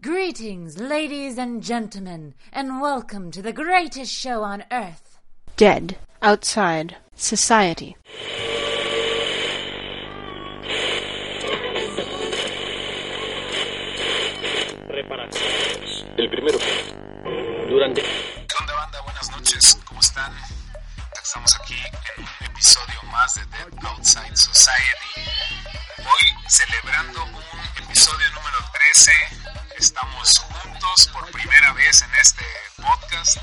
Greetings, ladies and gentlemen, and welcome to the greatest show on earth. Dead outside society. Reparaciones. El primero. Durante. ¿Qué onda banda? Buenas noches, ¿cómo están? Estamos aquí en un episodio más de Dead Outside Society. Hoy celebrando un episodio número 13. Estamos juntos por primera vez en este podcast.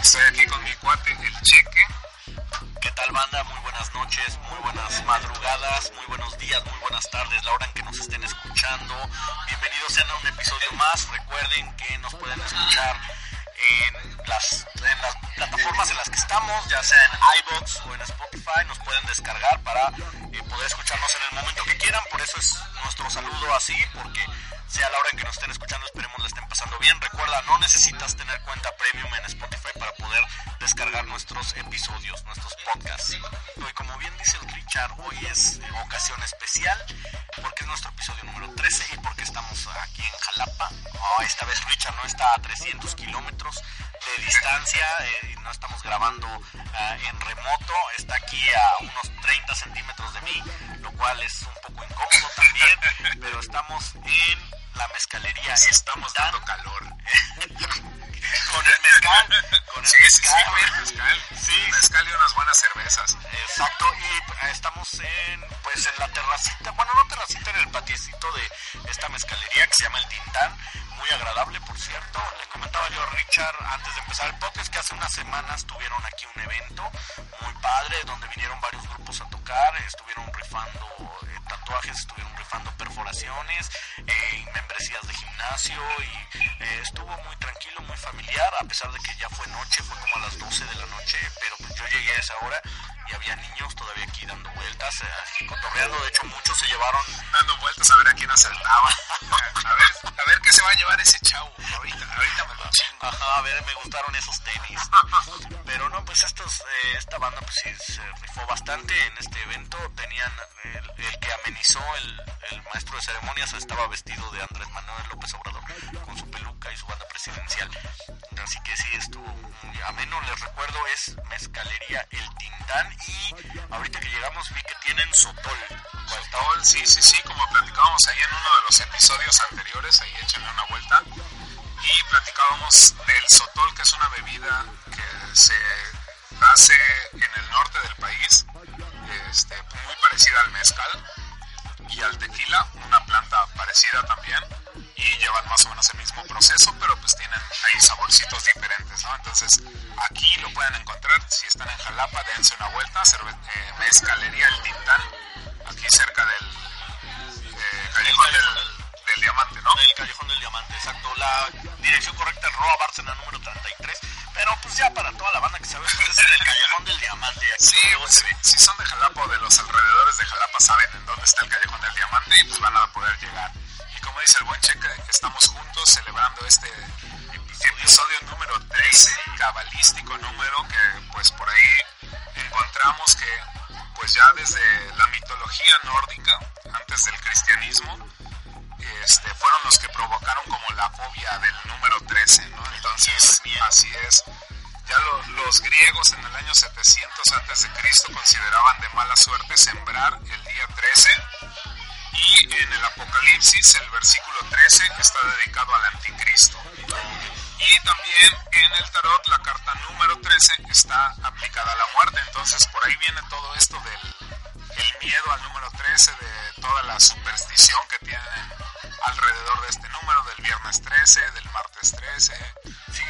Estoy aquí con mi cuate, el Cheque. ¿Qué tal banda? Muy buenas noches, muy buenas madrugadas, muy buenos días, muy buenas tardes, la hora en que nos estén escuchando. Bienvenidos a un episodio más. Recuerden que nos pueden escuchar en las, plataformas en las que estamos, ya sea en iBox o en Spotify, nos pueden descargar para eh, poder escucharnos en el momento que quieran. Por eso es nuestro saludo así, porque sea la hora en que nos estén escuchando, esperemos la estén pasando bien. Recuerda, no necesitas tener cuenta premium en Spotify para poder descargar nuestros episodios, nuestros podcasts. Y como bien dice el Richard, hoy es ocasión especial porque es nuestro episodio número 13 y porque estamos esta vez Richard no está a 300 kilómetros de distancia, eh, no estamos grabando ah, en remoto, está aquí a unos 30 centímetros de mí, lo cual es un poco incómodo también, pero estamos en la mezcalería. Estamos Tintán, dando calor. con el mezcal, con el Sí, sí, sí, mezcal. con el mezcal. Sí. Mezcal y unas buenas cervezas. Exacto, y eh, estamos en pues en la terracita, bueno no terracita, en el patiecito de esta mezcalería que se llama El Tintán, muy agradable por cierto. Le comentaba yo a Richard antes de empezar el podcast que hace unas semanas tuvieron aquí un evento muy padre donde vinieron varios grupos a tocar, estuvieron rifando eh, tatuajes, estuvieron rifando perforaciones, eh, y membresías de gimnasio y eh, estuvo muy tranquilo, muy familiar, a pesar de que ya fue noche, fue como a las 12 de la noche, pero pues yo llegué a esa hora y había niños todavía aquí dando vueltas, eh, así cotorreando, de hecho muchos se llevaron Dando vueltas a ver a quién acertaba. A ver, a ver qué se va a llevar ese chavo. Ahorita, ahorita me lo chingo. Ajá, a ver, me gustaron esos tenis. Pero no, pues estos, eh, esta banda pues sí se rifó bastante en este evento. Tenían el, el que amenizó el, el maestro de ceremonias estaba vestido de Andrés Manuel López Obrador con su peluca y su banda presidencial. Así que sí, estuvo muy ameno. Les recuerdo, es Mezcalería El Tintán y ahorita que llegamos vi que tienen Sotol. Sotol, sí, sí, sí, como platicábamos ahí en uno de los episodios anteriores, ahí échenle una vuelta. Y platicábamos del sotol, que es una bebida que se hace en el norte del país, este, muy parecida al mezcal y al tequila, una planta parecida también, y llevan más o menos el mismo proceso, pero pues tienen ahí saborcitos diferentes, ¿no? Entonces aquí lo pueden encontrar, si están en Jalapa, dense una vuelta, eh, mezcalería El Tintán, aquí cerca del Callejón del Diamante, exacto. La dirección correcta es Roa Bárcena número 33. Pero pues ya para toda la banda que sabe, es en el Callejón del Diamante. Sí, pues, si, si son de Jalapa o de los alrededores de Jalapa saben en dónde está el Callejón del Diamante y pues van a poder llegar. Y como dice el buen Cheque, estamos juntos celebrando este episodio número 13, cabalístico número que pues por ahí encontramos que pues ya desde la mitología nórdica, antes del cristianismo, este, fueron los que provocaron como la fobia del número 13, ¿no? Entonces, así es. Ya lo- los griegos en el año 700 antes de Cristo consideraban de mala suerte sembrar el día 13 y en el Apocalipsis el versículo 13 está dedicado al anticristo. Y también en el tarot la carta número 13 está aplicada a la muerte, entonces por ahí viene todo esto del el miedo al número 13, de toda la superstición que tienen alrededor de este número, del viernes 13, del martes 13. Sí,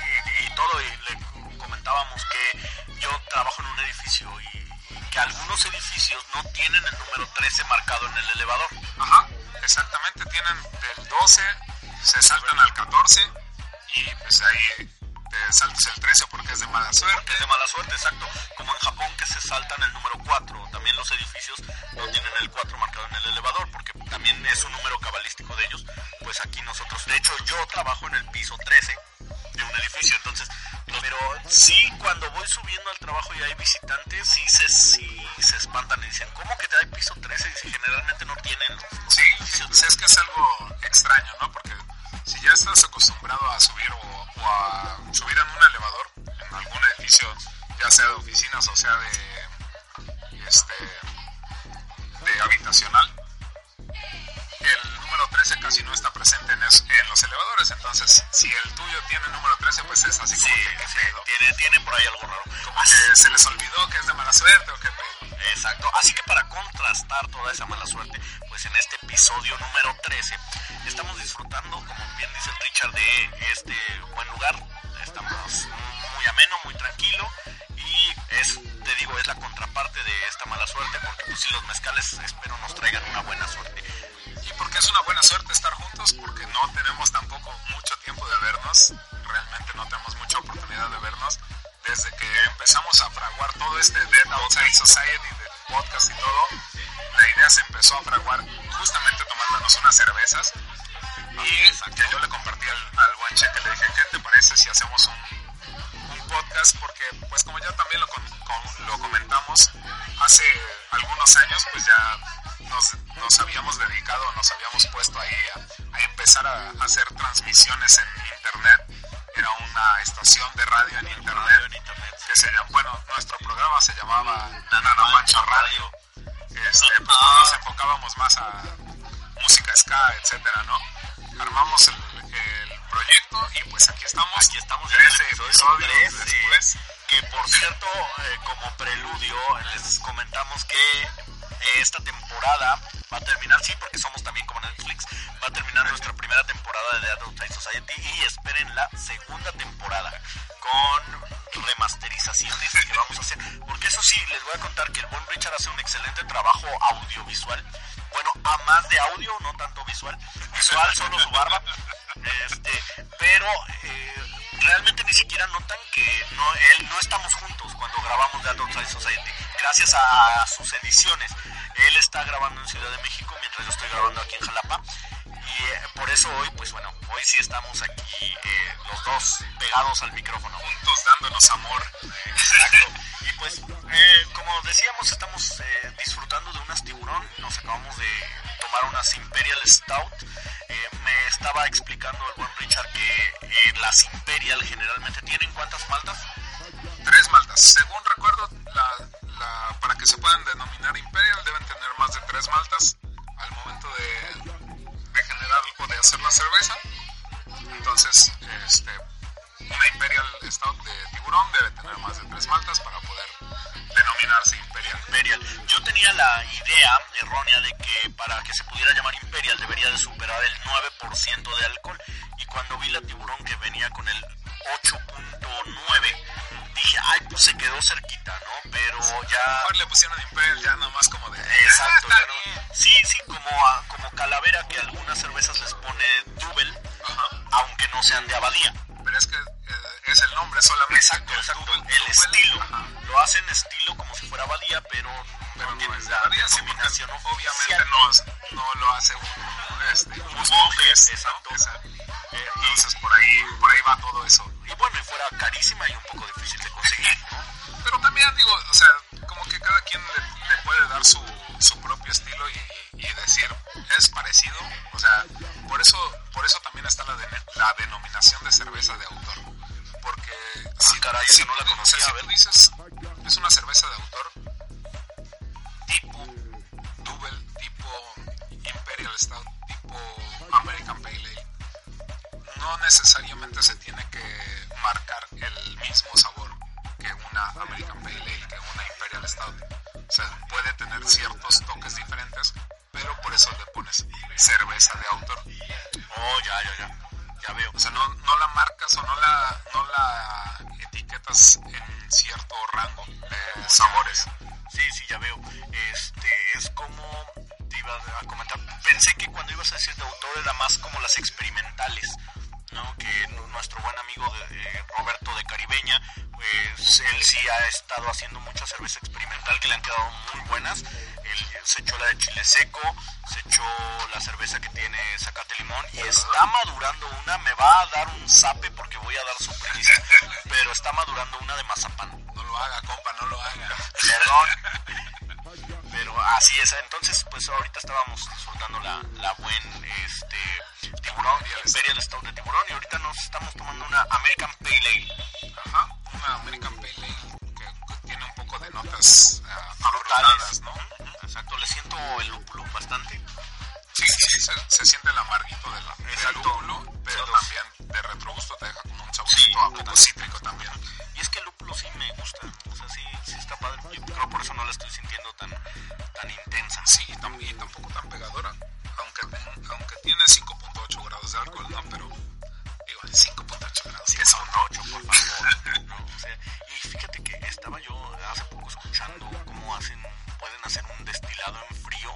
y todo, y le comentábamos que yo trabajo en un edificio y, y que algunos edificios no tienen el número 13 marcado en el elevador. Ajá, exactamente, tienen del 12, se saltan al 14 y pues ahí te saltas el 13 porque es de mala suerte. Porque es de mala suerte, exacto. Como en Japón que se saltan el número 4. También los edificios no tienen el 4 marcado en el elevador porque también es un número cabalístico yo trabajo en el piso 13 de un edificio, entonces, pero sí cuando voy subiendo al trabajo y hay visitantes, sí se, sí se espantan y dicen, ¿cómo que te hay piso 13? Y si generalmente no tienen... Sí, es que es algo extraño, ¿no? Porque si ya estás acostumbrado a subir o, o a subir en un elevador, en algún edificio, ya sea de oficinas o sea de, etcétera, ¿no? Armamos el, el proyecto y pues aquí estamos. Aquí estamos en 13 episodio episodios 13, después. Que por cierto, eh, como preludio, les comentamos que eh, esta temporada va a terminar, sí, porque somos también como Netflix, va a terminar nuestra primera temporada de The Adult Society y esperen la segunda temporada con remasterizaciones que vamos a hacer. Porque eso sí, les voy a contar que el buen Richard hace un excelente trabajo audiovisual. Bueno, a más de audio, no tanto visual. Visual, solo su barba. Este, pero eh, realmente ni siquiera notan que no, él no estamos juntos cuando grabamos The Adult Society. Gracias a sus ediciones. Él está grabando en Ciudad de México mientras yo estoy grabando aquí en Jalapa. Y eh, por eso hoy, pues bueno, hoy sí estamos aquí eh, los dos pegados al micrófono. Juntos dándonos amor. Exacto. Y pues, eh, como decíamos, estamos eh, disfrutando de unas tiburón. Nos acabamos de tomar unas Imperial Stout. Eh, me estaba explicando el buen Richard que eh, las Imperial generalmente tienen cuántas maltas. Tres maltas. Según recuerdo, la, la- para que se puedan denominar Imperial deben tener más de tres maltas al momento de, de generar o de hacer la cerveza. Entonces, este, una Imperial Stout de tiburón debe tener más de tres maltas para poder denominarse Imperial. Imperial. Yo tenía la idea errónea de que para que se pudiera llamar Imperial debería de superar el 9% de alcohol. Y cuando vi la tiburón que venía con el 8.9, dije, ay, pues se quedó cerquita, ¿no? Pero ya... Mejor le pusieron Imperial ya nomás como de... Exacto, "Ah, no- bien". sí, sí, como, a- como calavera sean de abadía. Pero es que eh, es el nombre solamente. Exacto, exacto. El estilo. ajá. Lo hacen estilo como si fuera abadía, pero, pero no es de la abadía, sí, obviamente no, no lo hace un, este, un exacto. O sea, Eh, entonces por ahí, por ahí va todo eso. y, y bueno, y fuera carísima y la, la buen este tiburón, Imperial Stout de tiburón y ahorita nos estamos tomando una American Pale Ale. Ajá, una American Pale Ale que, que tiene un poco de notas ah, frutales, ¿no? Exacto, le siento el lúpulo bastante. Sí, sí, se, se siente el amarguito de la, del lúpulo, pero también de retrogusto te deja como un saborcito a poco cítrico también. Y es que el lúpulo sí me gusta, o sea, sí, sí está padre. Yo creo por eso no la estoy sintiendo tan, tan intensa. Sí, y tam- y tampoco tan pegadora, aunque, aunque tiene 5.8 grados de alcohol, ¿no? Pero, digo, 5.8 grados, que son 8, por favor. ¿no? O sea, y fíjate que estaba yo hace poco escuchando cómo hacen, pueden hacer un destilado en frío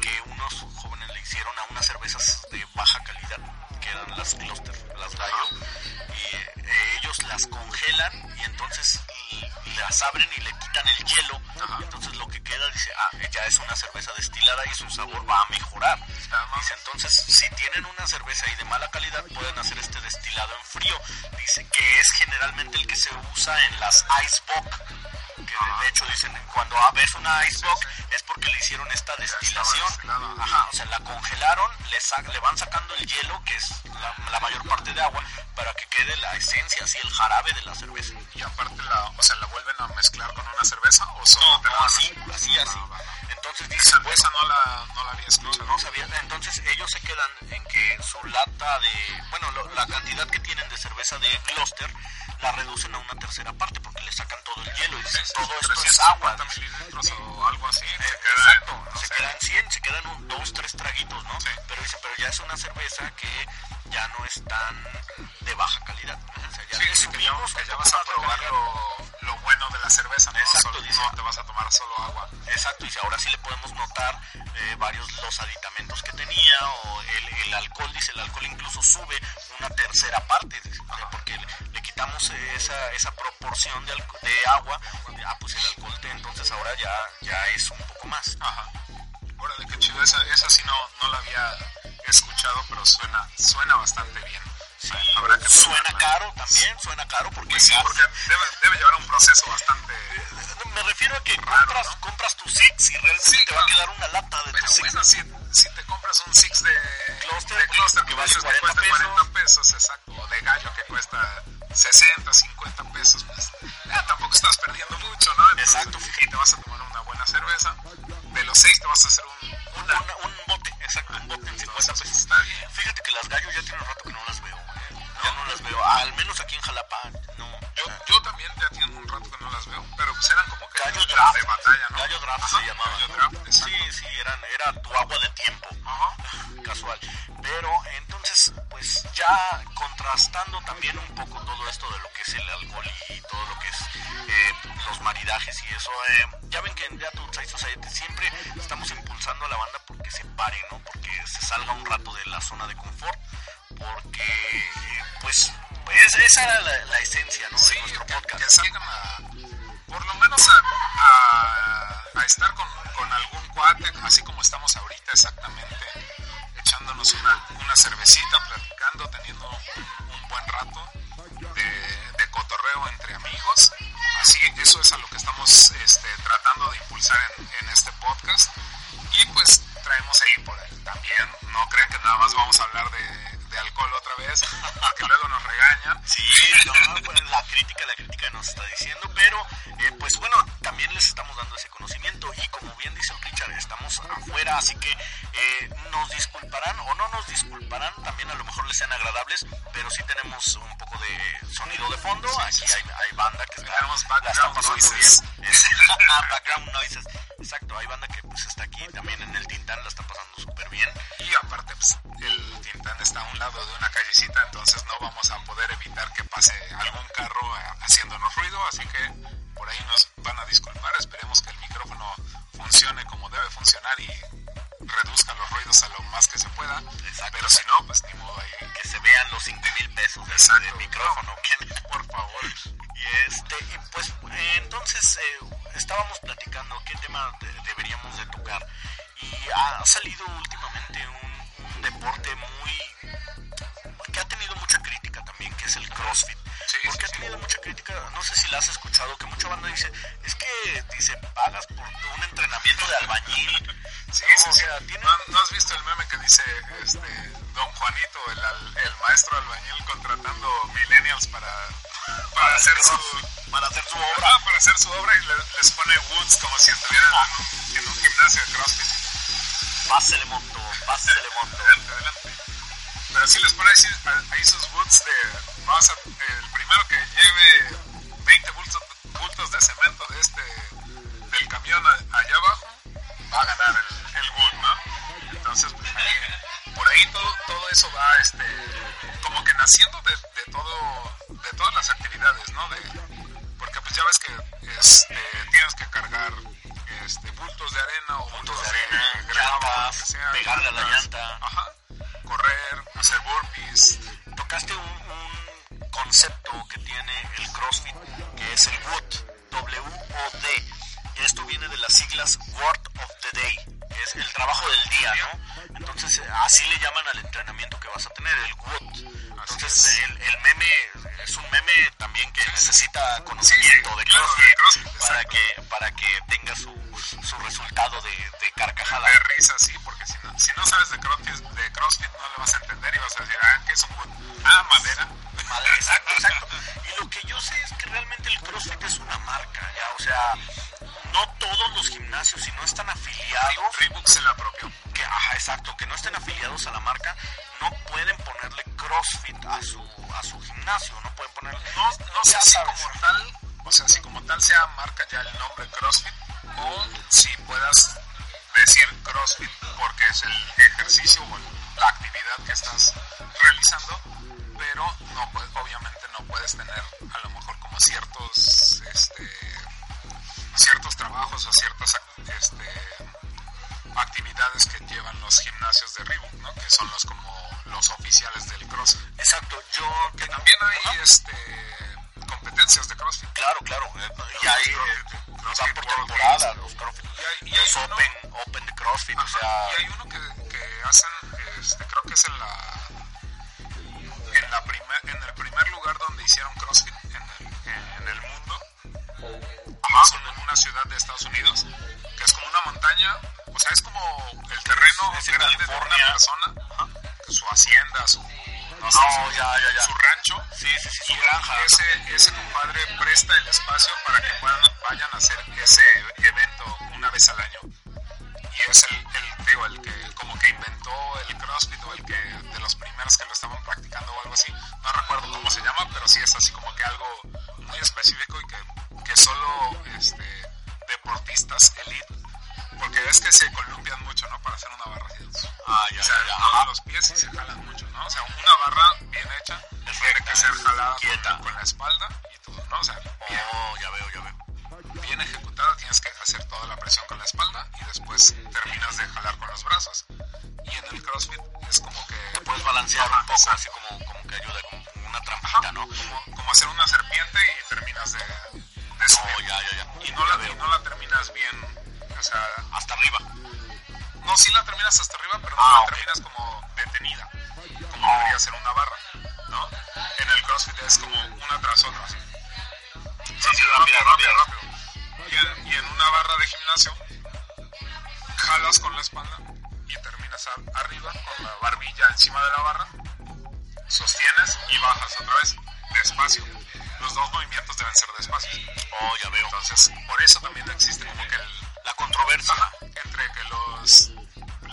que unos jóvenes le hicieron a unas cervezas de baja calidad, eran las Cluster, las Gallo, y eh, ellos las congelan y entonces l- las abren y le quitan el hielo, y entonces lo que queda dice, ah, ya es una cerveza destilada y su sabor va a mejorar. Dice, entonces, si tienen una cerveza ahí de mala calidad, pueden hacer este destilado en frío. Dice que es generalmente el que se usa en las Icebox. Que de, hecho dicen, cuando ves una Icebox es porque le hicieron esta destilación. Ajá, o sea, la congelaron, le, le van sacando el hielo, que es la, la mayor parte de agua, para que quede la esencia, así el jarabe de la cerveza. Y aparte, la, o sea, ¿la vuelven a mezclar con una cerveza o solo No, no, así, así, así. Ah. Entonces Esa, dicen, esa no, la, no la había No, escuchado. no sabía. Entonces ellos se quedan en que su lata de, bueno, lo- la cantidad que tienen de cerveza de Gloucester la reducen a una tercera parte porque le sacan todo el hielo y dicen todo esto es agua. 350 mililitros o algo así. Eh, se queda Exacto, no se sé, quedan 100, se quedan un, dos, tres traguitos, ¿no? Sí. Pero dice, pero ya es una cerveza que ya no es tan de baja calidad. O sea, ya Sí, que subimos que un ya vas a más de probar calidad. Lo, bueno de la cerveza, ¿no? Exacto, Solo- dice. no te vas a tomar solo agua. Exacto, y si ahora sí le podemos notar eh, varios los aditamentos que tenía o el, el alcohol, dice, el alcohol incluso sube una tercera parte, porque le, le quitamos esa, esa proporción de, de agua, ah, pues el alcohol te- entonces ahora ya, ya es un poco más. Ajá. Órale, qué chido. Esa, esa sí no, no la había escuchado, pero suena, suena bastante bien. Sí, Habrá que suena caro también, suena caro porque Pues sí, gas- porque debe, debe llevar un proceso bastante... me refiero a que Raro, compras, ¿no? compras tu Six y realmente Sí, te va a quedar una lata de Pero tu Six. bueno, si, si te compras un Six de Cluster, de Cluster que vale dices que 40 cuesta 40 pesos, exacto, o de gallo que cuesta 60, 50 pesos, pues tampoco estás perdiendo mucho, ¿no? Entonces, Exacto. Y te vas a tomar una buena cerveza. De los 6 te vas a hacer un, una. Una- un bote, exacto, un bote en 50 Entonces, pesos. está bien. Fíjate que las gallos ya tiene un rato que no las veo. Ya no las veo, al menos aquí en Jalapa. No. Yo, yo también ya tiene un rato que no las veo, pero pues eran como que Gallo draft. de batalla, ¿no? Gallo draft Ajá, se llamaba. Gallo draft, sí, sí, eran, era tu agua de tiempo. Ajá. Casual. Pero entonces, pues ya contrastando también un poco todo esto de lo que es el alcohol y todo lo que es eh, los maridajes y eso. eh, ya ven que en The Outside Society siempre estamos impulsando a la banda porque se pare, ¿no? Porque se salga un rato de la zona de confort. Porque, pues, es- esa era la, la esencia, ¿no? Sí, de nuestro que, podcast. que salgan a, por lo menos a, a, a estar con, con algún cuate, así como estamos ahorita exactamente, echándonos una, una cervecita, platicando, teniendo Pásele monto, pásele monto. Adelante, adelante. Pero sí les pone ahí, ahí sus woods de vamos a- el primero que lleve 20 bultos, de cemento de este del camión a- allá abajo va a ganar el, el wood, ¿no? Entonces, pues ahí, por ahí todo, todo eso va este como que naciendo de, de todo de todas las actividades, ¿no? De, porque pues ya ves que este, tienes que cargar este, bultos de arena o bultos de arena, grava, llantas, lo que sea, pegarle a la llanta. Ajá. Correr, hacer burpees. Tocaste un, un concepto que tiene el CrossFit, que es el WOD, W-O-D. Esto viene de las siglas Word of the Day, es el trabajo del día, ¿no? Entonces, así le llaman al entrenamiento que vas a tener, el WOD. Entonces, el, el meme es un meme también que necesita conocimiento de CrossFit para que, para que tenga su, su resultado de, de carcajada. De risa, sí, porque si no, si no sabes de CrossFit, de CrossFit no le vas a entender y vas a decir, ah, ¿qué es un wood? Ah, madera. Madre, exacto, exacto. Y lo que yo sé es que realmente el CrossFit es una marca, ya, o sea, no todos los gimnasios, si no están afiliados, Reebok se la apropió. que, ajá, exacto, que no estén afiliados a la marca, no pueden ponerle CrossFit a su, a su gimnasio, no pueden ponerle... No, no sé si como tal, o sea, si como tal sea marca ya el nombre CrossFit o si puedas decir CrossFit porque es el ejercicio o la actividad que estás realizando, pero no puedes, obviamente no puedes tener a lo mejor como ciertos este, ciertos trabajos o ciertas este, actividades que llevan los gimnasios de Reebok, ¿no? Que son los como los oficiales del CrossFit. Exacto, yo... Que también hay este competencias de CrossFit. Claro, claro, eh, y hay... eh, CrossFit, van por temporada los CrossFit, Y hay- y los hay uno- Open, Open de CrossFit, o sea... y hay uno que, que hacen, este, creo que es en la en la primer, en el primer lugar donde hicieron CrossFit una ciudad de Estados Unidos, que es como una montaña, o sea, es como el terreno Es grande de una persona, su hacienda, su no sé, No, su, ya, ya, ya. su rancho. Sí, sí, sí, su Y granja. ese, ese compadre presta el espacio para que puedan, vayan a hacer ese evento una vez al año. Jalas con la espalda y terminas arriba con la barbilla encima de la barra, sostienes y bajas otra vez, despacio. Los dos movimientos deben ser despacios. Oh, ya veo. Entonces, por eso también existe como que el, La controversia. Ajá, entre que los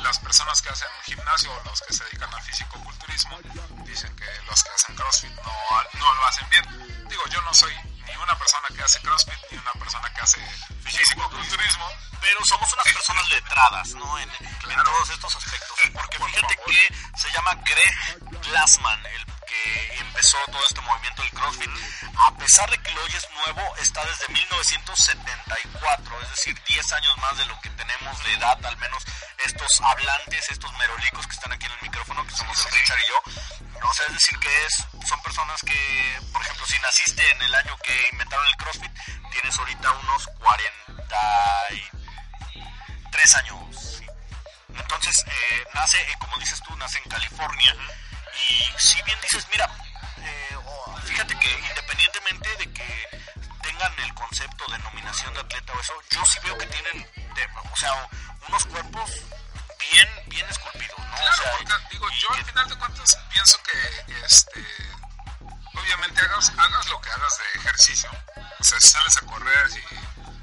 las personas que hacen gimnasio o los que se dedican al físico-culturismo dicen que los que hacen CrossFit no, no lo hacen bien. Digo, yo no soy ni una persona que hace CrossFit ni una persona que hace físico-culturismo. Pero somos unas personas letradas, ¿no? En, en todos estos aspectos. Porque Por fíjate favor. que se llama Greg Glassman, el que empezó todo este movimiento del CrossFit. A pesar de que lo oyes nuevo, está desde 1974, es decir, 10 años más de lo que tenemos de edad, al menos estos hablantes, estos merolicos que están aquí en el micrófono, que somos el Richard y yo. O sea, es decir, que es, son personas que, por ejemplo, si naciste en el año que inventaron el CrossFit, tienes ahorita unos 43 años. Entonces, eh, nace, eh, como dices tú, nace en California. Y si bien dices, mira, eh, oh, fíjate que independientemente de que tengan el concepto de nominación de atleta o eso, yo sí veo que tienen, de- o sea, unos cuerpos bien, bien esculpidos, ¿no? Claro, o sea, porque digo, yo al final de cuentas pienso que, este, obviamente hagas, hagas lo que hagas de ejercicio. O sea, si sales a correr, si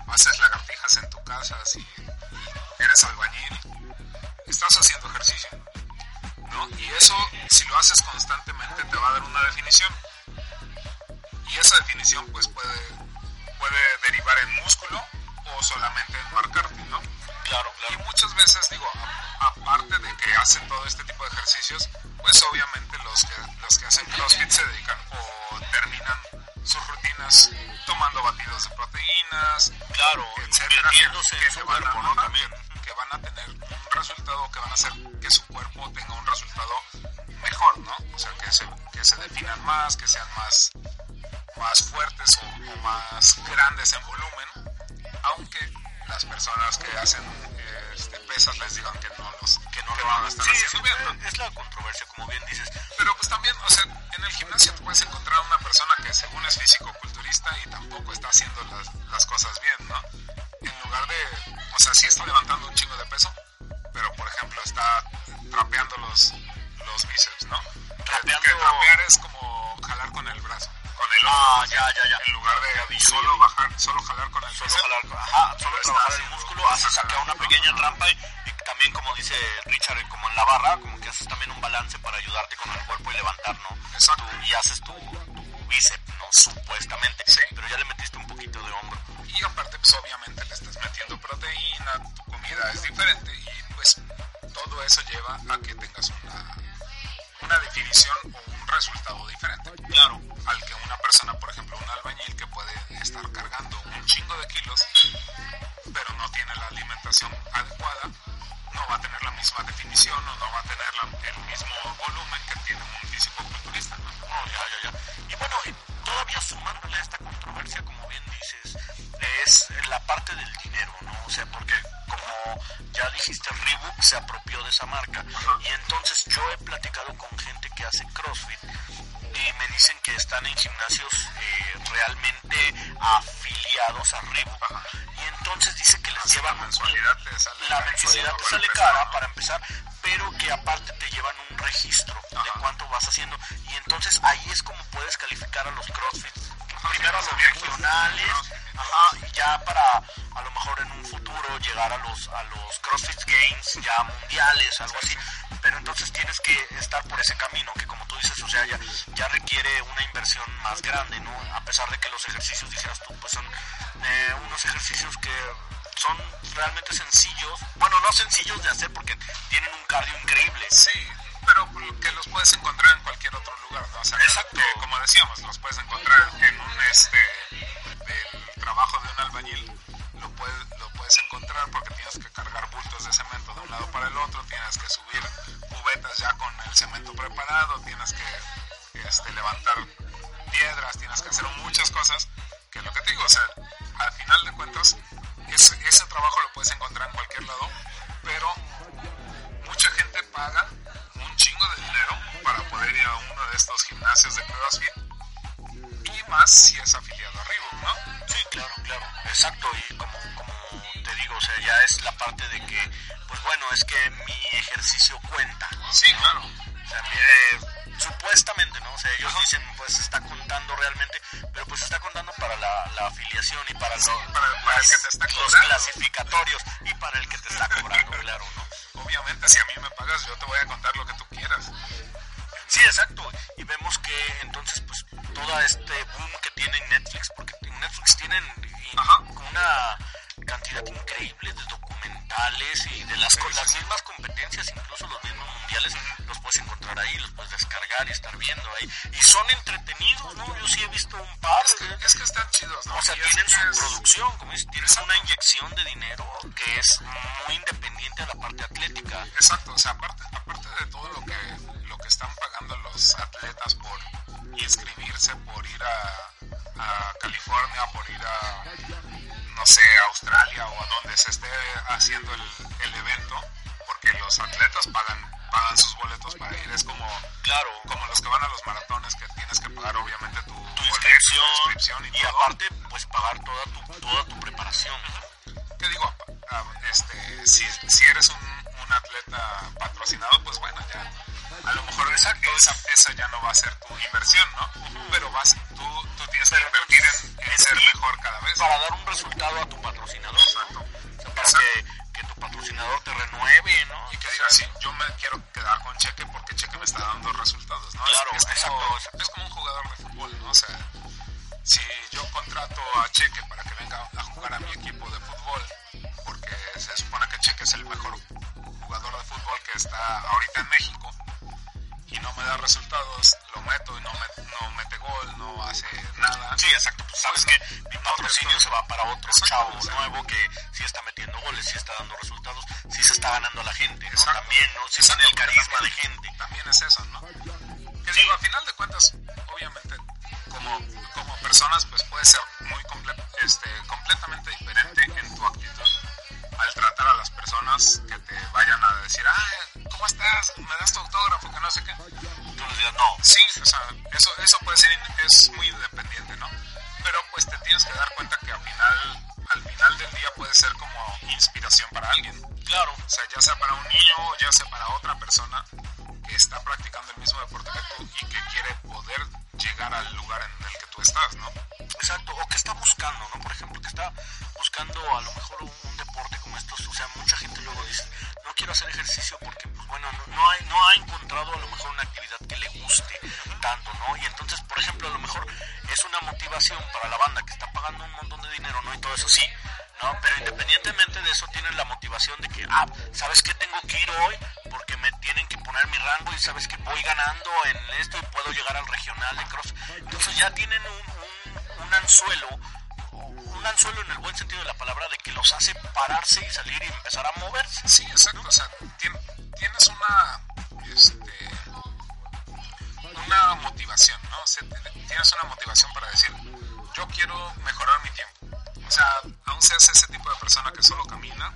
haces lagartijas en tu casa, si eres albañil, estás haciendo ejercicio. ¿no? Y eso, si lo haces constantemente, te va a dar una definición. Y esa definición, pues, puede, puede derivar en músculo o solamente en marcarte, ¿no? Claro, Y claro. muchas veces, digo, que hacen todo este tipo de ejercicios, pues obviamente los que, los que hacen CrossFit se dedican o terminan sus rutinas tomando batidos de proteínas, Claro, etcétera, que, que su van a, ¿no? También. que- que van a tener un resultado, que van a hacer que su cuerpo tenga un resultado mejor, ¿no? O sea, que se, que se definan más, que sean más, más fuertes o, o más grandes en volumen, aunque las personas que hacen este, pesas les digan que no los no lo lo están Sí, ¿no? es, es la controversia, como bien dices. Pero pues también, o sea, en el gimnasio te puedes encontrar una persona que según es físico-culturista y tampoco está haciendo las, las cosas bien, ¿no? En lugar de, o sea, sí está levantando un chingo de peso, pero por ejemplo está trapeando los, los bíceps, ¿no? Trapeando- Que trapear es como jalar con el brazo, con el hombro. Ah, ya, ya, ya. En lugar de solo bajar, solo jalar con el Solo bíceps. jalar, ajá, solo trabajar el músculo, haces Está acá una pequeña rampa y, y también, como dice Richard, como en la barra, como que haces también un balance para ayudarte con el cuerpo y levantar, ¿no? Exacto. Tú- y haces tu, tu bíceps, ¿no? Supuestamente. Sí. Pero ya le metiste un poquito de hombro. y aparte pues obviamente le estás metiendo proteína, tu comida es diferente y pues todo eso lleva a que tengas una, una definición o un resultado diferente. Claro, al que una persona, por ejemplo, un albañil que puede estar cargando un chingo de kilos, pero no tiene la alimentación adecuada, no va a tener la misma definición o no va a tener la- el mismo volumen que tiene un físico-culturista. ¿no? No, ya, ya, ya. Y bueno, todavía sumándole a esta controversia, como bien dices, es la parte del dinero, ¿no? O sea, porque ya dijiste, Reebok se apropió de esa marca. Y entonces yo he platicado con gente que hace CrossFit y me dicen que están en gimnasios eh, realmente afiliados a Reebok. Y entonces dice que les Así la llevan mensualidad te sale la mensualidad te sale cara para empezar, pero que aparte te llevan un registro de Ajá. cuánto vas haciendo. Y entonces ahí es como puedes calificar a los CrossFit. Primero a los regionales, ajá, y ya para a lo mejor en un futuro llegar a los a los CrossFit Games ya mundiales, algo así. Pero entonces tienes que estar por ese camino, que como tú dices, o sea, ya, ya requiere una inversión más grande, ¿no? A pesar de que los ejercicios, dijeras tú, pues son eh, unos ejercicios que son realmente sencillos, bueno, no sencillos de hacer porque tienen un cardio increíble. Sí, pero que los puedes encontrar en cualquier otro lugar, ¿no? O sea, Exacto. que, como decíamos, los puedes encontrar en un este del trabajo de un albañil, lo puedes, lo puedes encontrar porque tienes que cargar bultos de cemento de un lado para el otro, tienes que subir cubetas ya con el cemento preparado, tienes que este, levantar piedras, tienes que hacer muchas cosas, que lo que te digo, o sea, al final de cuentas, ese, ese trabajo lo puedes encontrar en cualquier lado, pero mucha gente paga un chingo de dinero para poder ir a uno de estos gimnasios de CrossFit más si es afiliado a Reebok, ¿no? Sí, claro, claro, exacto, y como, como te digo, o sea, ya es la parte de que, pues bueno, es que mi ejercicio cuenta. Sí, claro. O sea, mi- eh, supuestamente, ¿no? O sea, ellos dicen, pues está contando realmente, pero pues está contando para la, la afiliación y para, lo- para- para el que te está los clasificatorios y para el que te está cobrando, claro, ¿no? Obviamente, si a mí me pagas, yo te voy a contar lo que tú quieras. Sí, exacto. Y vemos que entonces, pues, todo este boom que tiene Netflix, porque en Netflix tienen Ajá. una cantidad increíble de documentales y de las, co- las mismas competencias, incluso los mismos mundiales, los puedes encontrar ahí, los puedes descargar y estar viendo ahí. Y son entretenidos, ¿no? Yo sí he visto un par. Es que, es que están chidos, ¿no? O sea, Y tienen su es- producción, como dices, tienes una inyección de dinero que es muy independiente a la parte atlética. Exacto, o sea, aparte, aparte de todo lo que, lo que están pagando los atletas por inscribirse, por ir a, a California, por ir a, no sé, a Australia o a donde se esté haciendo el, el evento, porque los atletas pagan pagan sus boletos para ir. Es como, Claro, como los que van a los maratones que tienes que pagar obviamente tu, tu boleto, inscripción, tu inscripción y, y aparte pues pagar toda tu, toda tu preparación. ¿Qué digo? Ah, Este, si, si eres un, un atleta patrocinado, pues bueno, ya. A lo mejor esa, esa, esa ya no va a ser tu inversión, ¿no? Pero vas, tú, tú tienes que invertir en, en ser mejor cada vez. Para dar un resultado a tu patrocinador. Exacto. O sea, para Exacto. que, que tu patrocinador te renueve, ¿no? Y que diga, sí, yo me quiero quedar con Cheque porque Cheque me está dando resultados, ¿no? Claro, es, es como, exacto, exacto. es como un jugador de fútbol, ¿no? O sea, si yo contrato a Cheque para que venga a jugar a mi equipo de fútbol, porque se supone que Cheque es el mejor jugador de fútbol que está ahorita en México, y no me da resultados, lo meto y no, me, no mete gol, no hace nada. Sí, exacto. Pues sabes que mi patrocinio se va para otro Exacto, chavo exacto. nuevo que sí está metiendo goles, sí está dando resultados, sí se está ganando a la gente, ¿no? También, ¿no? Sí tiene el carisma de gente. También es eso, ¿no? Que digo, a final de cuentas, obviamente, como, como personas, pues puede ser muy comple- este, completamente diferente en tu actitud al tratar a las personas que te vayan a decir, ah, ¿cómo estás? ¿Me das tu autógrafo? Que no sé qué. Tú les digas, no, Sí, o sea, eso, eso puede ser, es muy independiente, ¿no? Pero pues te tienes que dar cuenta que al final, al final del día puede ser como inspiración para alguien. claro. O sea, ya sea para un niño o ya sea para otra persona que está practicando el mismo deporte que tú y que quiere poder llegar al lugar en el que tú estás, ¿no? Exacto, o que está buscando, ¿no? Por ejemplo, que está buscando a lo mejor un, un deporte como estos, o sea, mucha gente luego dice, no quiero hacer ejercicio porque, pues bueno, no, no, hay- no ha encontrado a lo mejor una actividad que le guste tanto, ¿no? Y entonces, por ejemplo, a lo mejor es una motivación para la banda que está pagando un montón de dinero, ¿no? Y todo eso sí, ¿no? Pero independientemente de eso, tienen la motivación de que, ah, ¿sabes qué? Tengo que ir hoy porque me tienen que poner mi rango y sabes que voy ganando en esto y puedo llegar al regional de cross. Entonces ya tienen un, un, un anzuelo, un anzuelo en el buen sentido de la palabra, de que los hace pararse y salir y empezar a moverse. Sí, exacto. O sea, tien- tienes una, este, una motivación, ¿no? O sea, tienes una motivación para decir, yo quiero mejorar mi tiempo. O sea, aún seas ese tipo de persona que solo camina,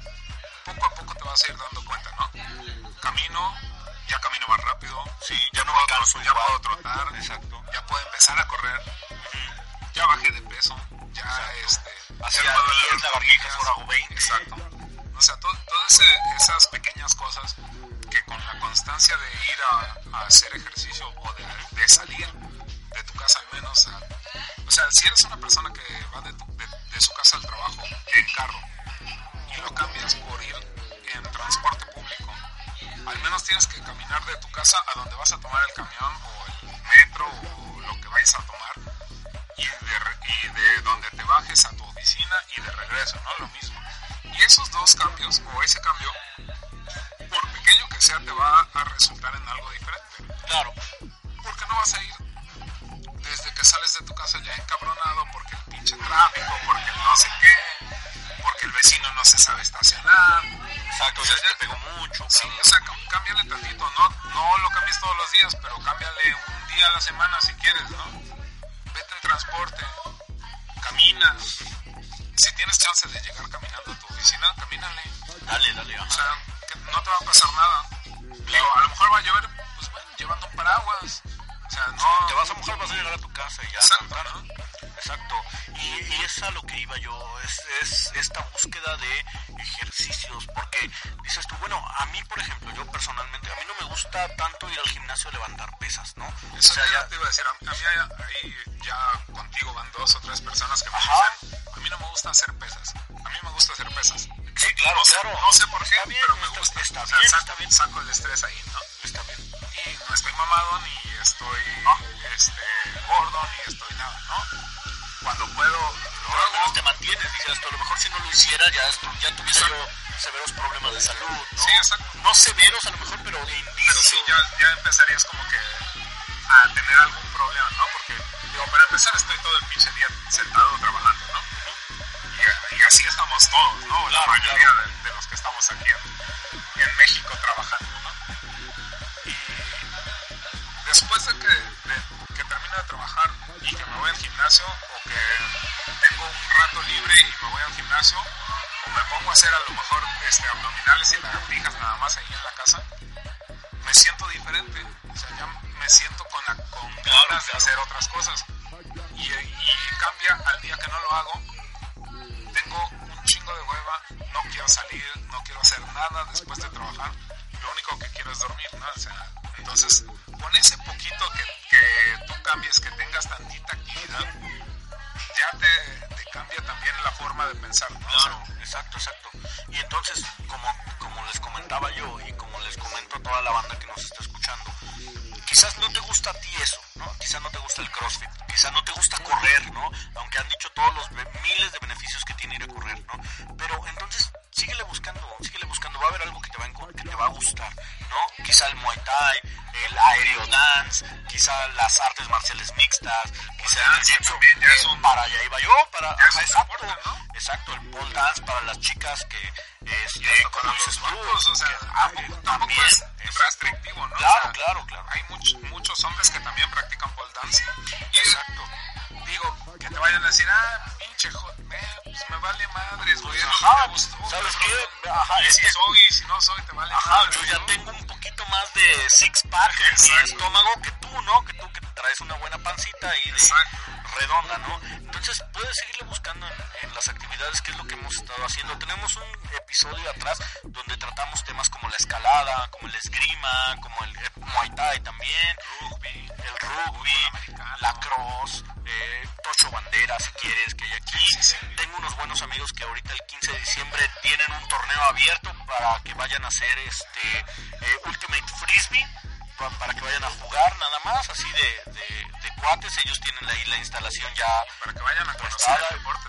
poco a poco te vas a ir dando cuenta, ¿no? Camino, ya camino más rápido, Sí, ya no puedo, ya puedo trotar, Exacto. ya puedo empezar a correr, ya bajé de peso, ya este, 10 lagartijas, hormigas. ahora hago 20. Exacto. O sea, to- todas esas pequeñas cosas que con la constancia de ir a, a hacer ejercicio o de, de salir de tu casa al menos, a- o sea, si eres una persona que va de, tu- de- de su casa al trabajo en carro y lo cambias por ir en transporte público, al menos tienes que caminar de tu casa a donde vas a tomar el camión o el metro o lo que vayas a tomar y de, y de donde te bajes a tu oficina y de regreso, ¿no? Lo mismo. Y esos dos cambios, o ese cambio, por pequeño que sea, te va a resultar en algo diferente. Claro. Porque no vas a ir desde que sales de tu casa ya encabronado porque el pinche tráfico, porque el no sé qué, porque el vecino no se sabe estacionar. Exacto, O sea, ya te pegó mucho. Sí, o sea, cámbiale tantito, no, no lo cambies todos los días, pero cámbiale un día a la semana si quieres, ¿no? Vete en transporte, camina. Si tienes chance de llegar caminando a tu oficina, camínale. Dale, dale. O ajá. sea, que no te va a pasar nada. Digo, a lo mejor va a llover, pues bueno, llevando un paraguas. O sea, no... Te vas a mojar, vas a llegar a tu casa y ya. ¿no? Exacto. Y, y es a lo que iba yo, es, es esta búsqueda de ejercicios, porque dices tú, bueno, a mí, por ejemplo, yo personalmente, a mí no me gusta tanto ir al gimnasio a levantar pesas, ¿no? Eso o sea, ya te iba a decir, a, mí ahí- ya contigo van dos o tres personas que me Ajá. dicen, a mí no me gusta hacer pesas, a mí me gusta hacer pesas. sí, claro, no sé, claro. no sé por qué, Está bien, pero me está- gusta. Está O sea, bien, saco, está bien. saco el estrés ahí, ¿no? Está bien. Y no estoy mamado, ni estoy este, gordo, ni estoy nada, ¿no? Cuando puedo, lo hago. te mantienes, dices, esto, a lo mejor si no lo hiciera ya, ya tuviera yo severos problemas de salud, ¿no? Sí, exacto. No severos a lo mejor, pero de Pero sí, ya, ya empezarías como que a tener algún problema, ¿no? Porque, digo, para empezar estoy todo el pinche día sentado trabajando, ¿no? Y, y así estamos todos, ¿no? La Claro, mayoría claro. de, de los que estamos aquí en, en México trabajando, ¿no? Y después de que, de, que termino de trabajar y que me voy al gimnasio o que tengo un rato libre y me voy al gimnasio o me pongo a hacer a lo mejor este, abdominales y lagartijas nada más ahí en la casa, me siento diferente. O sea, ya me siento con, la, con ganas de hacer otras cosas. Y, y cambia al día que no lo hago. Tengo un chingo de hueva, no quiero salir, no quiero hacer nada después de trabajar. Lo único que quiero es dormir, ¿no? O sea, entonces, con ese poquito que, que tú cambies, que tengas tantita actividad, ya te, cambia también la forma de pensar, Claro, exacto, exacto. Y entonces, como, como les comentaba yo y como les comento a toda la banda que nos está escuchando, quizás no te gusta a ti eso, ¿no? Quizás no te gusta el CrossFit, quizás no te gusta correr, ¿no? Aunque han dicho todos los miles de beneficios que tiene ir a correr, ¿no? Pero entonces, síguele buscando, síguele buscando, va a haber algo que te va a, que te va a gustar, ¿no? Quizá el Muay Thai, el aéreo dance, quizá las artes marciales mixtas, quizá el ya es eh, para allá iba yo, para, es ajá, exacto, ¿no? exacto, el pole dance para las chicas que, como para dices los vatos, o sea, que- ah, también, es restrictivo, ¿no? Claro, O sea, claro, claro. Hay much- muchos hombres que también practican pole dance. Y Exacto. digo, que te vayan a decir, ah, pinche eh, pues me vale madres, güey, Ajá, me gustó. ¿sabes cabrón. qué? Ajá, y es si que- soy, y si no soy, te vale Ajá, madres, yo ya ¿no? tengo un poquito más de six pack en mi estómago que tú, ¿no? Que tú que traes una buena pancita ahí de Exacto. Redonda, ¿no? Entonces puedes seguirle buscando en, en las actividades que es lo que hemos estado haciendo. Tenemos un episodio atrás donde tratamos temas como la escalada, como el esgrima, como el eh, Muay Thai también, Rugby, el rugby, la cross, eh, tocho bandera si quieres que hay aquí. Sí, sí. Tengo unos buenos amigos que ahorita el 15 de diciembre tienen un torneo abierto para que vayan a hacer este eh, Ultimate Frisbee para que vayan a jugar nada más así de, de, de cuates ellos tienen ahí la instalación ya Para que vayan a conocer el deporte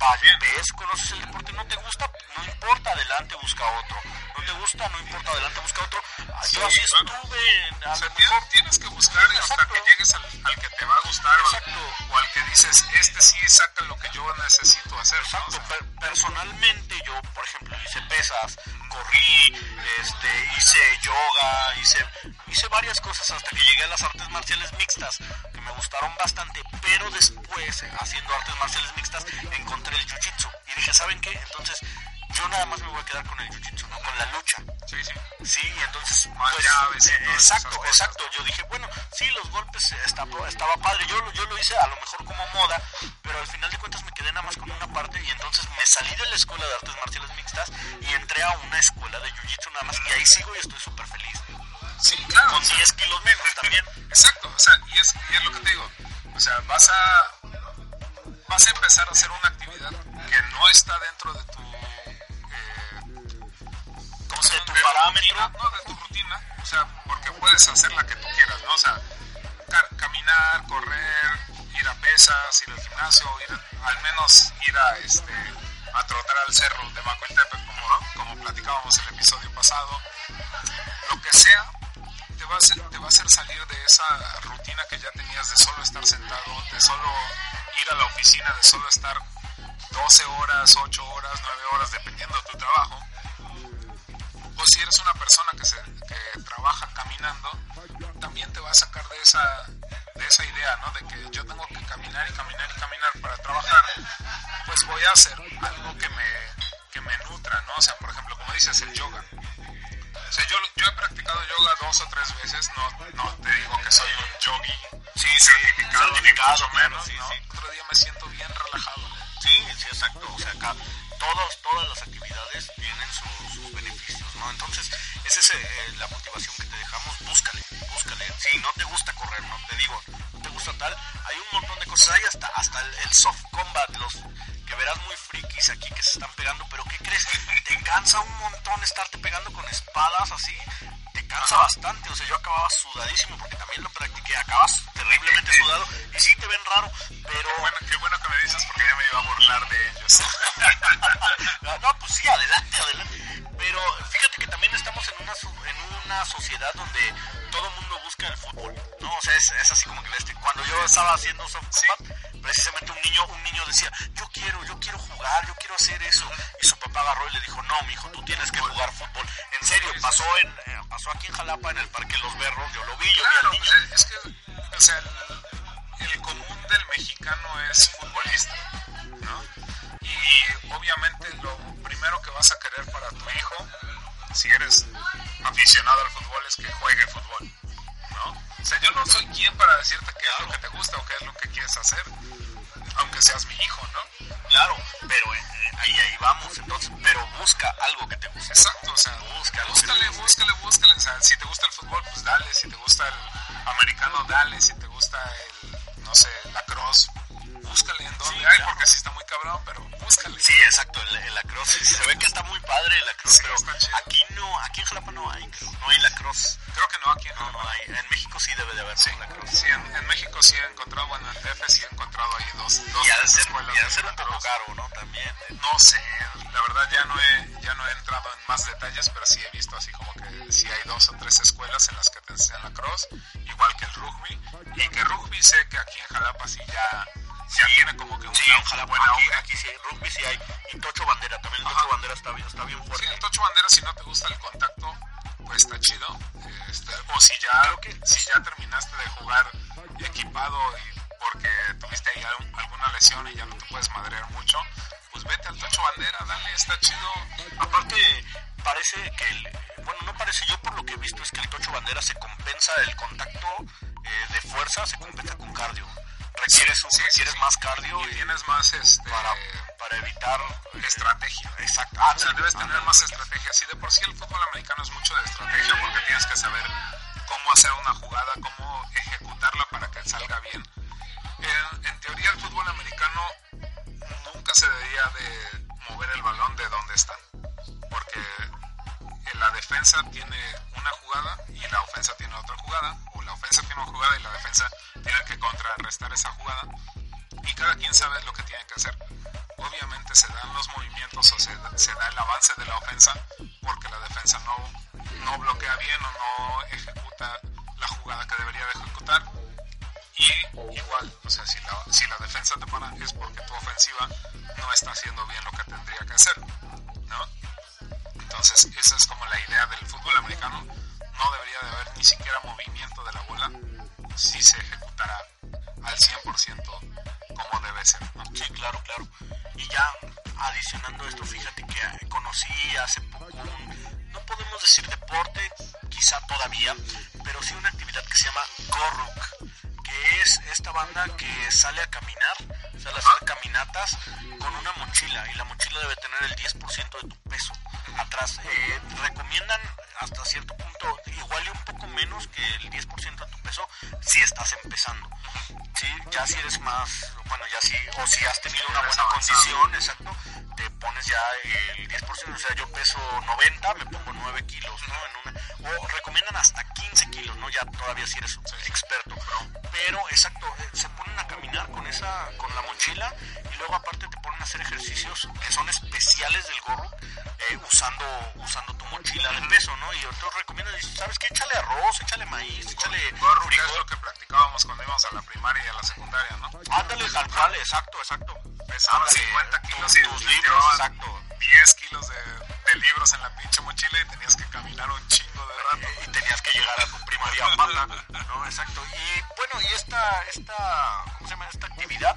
ves conoces el deporte no te gusta no importa adelante busca otro no te gusta no importa adelante busca otro Ah, yo así claro. estuve en- a O sea, lo tienes, mejor tienes que buscar hasta que llegues al, al que te va a gustar o al, Exacto. o al que dices, este sí saca lo que yo necesito hacer. ¿no? O Exacto, sea, per- personalmente yo, por ejemplo, hice pesas, corrí, este, hice yoga, hice, hice varias cosas hasta que llegué a las artes marciales mixtas, que me gustaron bastante, pero después, eh, haciendo artes marciales mixtas, encontré el jiu-jitsu y dije, ¿saben qué? Entonces, yo nada más me voy a quedar con el jiu-jitsu, ¿no? Con la lucha. sí, sí. Sí, y entonces, Más pues, llaves eh, exacto, exacto. Yo dije, bueno, sí, los golpes está- estaba padre. Yo, lo- yo lo hice a lo mejor como moda, pero al final de cuentas me quedé nada más con una parte y entonces me salí de la escuela de artes marciales mixtas y entré a una escuela de jiu-jitsu nada más y ahí sigo y estoy súper feliz. Sí, claro. Con o sea, 10 kilos menos también. Exacto, o sea, y es, y es lo que te digo. O sea, vas a vas a empezar a hacer una actividad que no está dentro de tu no, de tu rutina, o sea, porque puedes hacer la que tú quieras, ¿no? O sea, ca- caminar, correr, ir a pesas, ir al gimnasio, ir a- al menos ir a este a trotar al cerro de Macuiltepec como, como platicábamos el episodio pasado. Lo que sea, te va, a te va a hacer salir de esa rutina que ya tenías de solo estar sentado, de solo ir a la oficina, de solo estar 12 horas, 8 horas, 9 horas, dependiendo de tu trabajo. O si eres una persona que, se, que trabaja caminando, también te va a sacar de esa, de esa idea, ¿no? De que yo tengo que caminar y caminar y caminar para trabajar. Pues voy a hacer algo que me, que me nutra, ¿no? O sea, por ejemplo, como dices, el yoga. O sea, yo, yo he practicado yoga dos o tres veces, no, no te digo que soy un yogi Sí, sí, certificado, certificado, mucho menos, sí, ¿no? sí. Otro día me siento bien relajado. Sí, sí, exacto. O sea, acá todos, todas las actividades tienen su- sus beneficios, ¿no? Entonces, esa es eh, la motivación que te dejamos. Búscale, búscale. Si no te gusta correr, no te digo, no te gusta tal, hay un montón de cosas. Hay hasta, hasta el, el soft combat, los que verás muy frikis aquí que se están pegando, pero ¿qué crees? Te cansa un montón estarte pegando con espadas así. Te cansa bastante, o sea, yo acababa sudadísimo porque también lo practiqué, acabas terriblemente sudado y sí te ven raro, pero Qué bueno, qué bueno que me dices porque ya me iba a burlar de ellos. no, no, pues sí, adelante, adelante. Pero fíjate que también estamos en una, en una sociedad donde todo el mundo busca el fútbol, ¿no? O sea, es, es así como que este, cuando yo estaba haciendo soft combat, precisamente un niño, un niño decía, yo quiero, yo quiero jugar, yo quiero hacer eso. Y su papá agarró y le dijo, no, mijo, tú tienes que jugar fútbol. En serio, pasó en, eh, pasó aquí en Jalapa, en el Parque Los Berros, yo lo vi, yo vi Claro, al niño. pues, es que sea, el, el común del mexicano es futbolista. Y obviamente lo primero que vas a querer para tu hijo, si eres aficionado al fútbol, es que juegue fútbol, ¿no? O sea, yo no soy quien para decirte qué es lo que te gusta o qué es lo que quieres hacer, aunque seas mi hijo, ¿no? Claro, pero eh, ahí, ahí vamos, entonces, pero busca algo que te guste. Exacto, o sea, Busca búscale, búscale, búscale. O sea, si te gusta el fútbol, pues dale. Si te gusta el americano, dale. Si te gusta el, no sé, la cross, búscale en dónde Sí, hay, claro. porque sí está muy cabrón, pero búscale. Sí, exacto, el, el lacrosse. Se ve que está muy padre el lacrosse, Sí, pero está chido. aquí no, aquí en Jalapa no hay. No hay lacrosse. Creo que no aquí en No, no hay. En México sí debe de haber Sí, lacrosse. sí en, en México sí he encontrado, bueno, en DF sí he encontrado ahí dos, dos Y tres ser, escuelas y ha de de ser un poco lacrosse. caro, ¿no? También. No sé, la verdad ya no he ya no he entrado en más detalles, pero sí he visto así como que sí hay dos o tres escuelas en las que te enseñan la cross, igual que el rugby, y que rugby sé que aquí en Jalapa sí ya, ya tiene como que un Sí, en Jalapa, buen aquí, aquí sí, rugby sí hay. Y Tocho Bandera, también el Tocho Bandera está bien, está bien Sí, fuerte. el tocho bandera si no te gusta el contacto, pues está chido. Este, o si ya, si ya terminaste de jugar equipado y porque tuviste ahí alguna lesión y ya no te puedes madrear mucho, pues vete al tocho bandera, dale, está chido. Aparte, parece que, el, bueno, no parece, yo por lo que he visto es que el Tocho Bandera se compensa el contacto eh, de fuerza, se compensa con cardio. Requieres, un- Sí, sí, requieres sí. más cardio Y tienes más este, para, para evitar estrategia. Exacto. O sea, debes tener más estrategia. Si de por sí el fútbol americano es mucho de estrategia porque tienes que saber cómo hacer una jugada, cómo ejecutarla para que salga bien. En, en teoría el fútbol americano nunca se debería de mover el balón de donde están. Porque la defensa tiene una jugada y la ofensa tiene otra jugada. O la ofensa tiene una jugada y la defensa contrarrestar esa jugada y cada quien sabe lo que tiene que hacer. Obviamente se dan los movimientos o se, se da el avance de la ofensa porque la defensa no, no bloquea bien o no ejecuta la jugada que debería de ejecutar. Y igual, o sea, si la, si la defensa te para es porque tu ofensiva no está haciendo bien lo que tendría que hacer, ¿no? Entonces, esa es como la idea del fútbol americano. No debería de haber ni siquiera movimiento de la bola si se ejecutara al 100% como debe ser. Sí, claro, claro. Y ya adicionando esto, fíjate que conocí hace poco un, no podemos decir deporte, quizá todavía, pero sí una actividad que se llama Gorruk, que es esta banda que sale a caminar, sale a hacer caminatas con una mochila y la mochila debe tener el 10% de tu peso atrás. Eh, recomiendan hasta cierto punto, igual y un poco menos que el 10% de tu peso si estás empezando. Sí, ya si eres más, bueno, ya si, o si has tenido una buena condición, exacto, te pones ya el 10%, o sea, yo peso 90, me pongo 9 kilos, ¿no? En una, o recomiendan hasta 15 kilos, ¿no? Ya todavía si eres experto. Pero, exacto, eh, se ponen a caminar con esa, con la mochila y luego aparte te ponen a hacer ejercicios que son especiales del gorro, eh, usando, usando tu mochila de peso, ¿no? Y otros recomiendan, dices, ¿sabes qué? Échale arroz, échale maíz, échale Gorro, que es lo que practicábamos cuando íbamos a la primaria y a la secundaria, ¿no? Ándale, tal cual, exacto, exacto. Pesaba Ándale, 50 kilos y tus libros, exacto. 10 kilos de, de libros en la pinche mochila y tenías que caminar un chingo de rato. Eh, y tenías que llegar a tu primaria a pata, ¿no? Exacto. Y bueno, y esta, esta, ¿cómo se llama? Esta actividad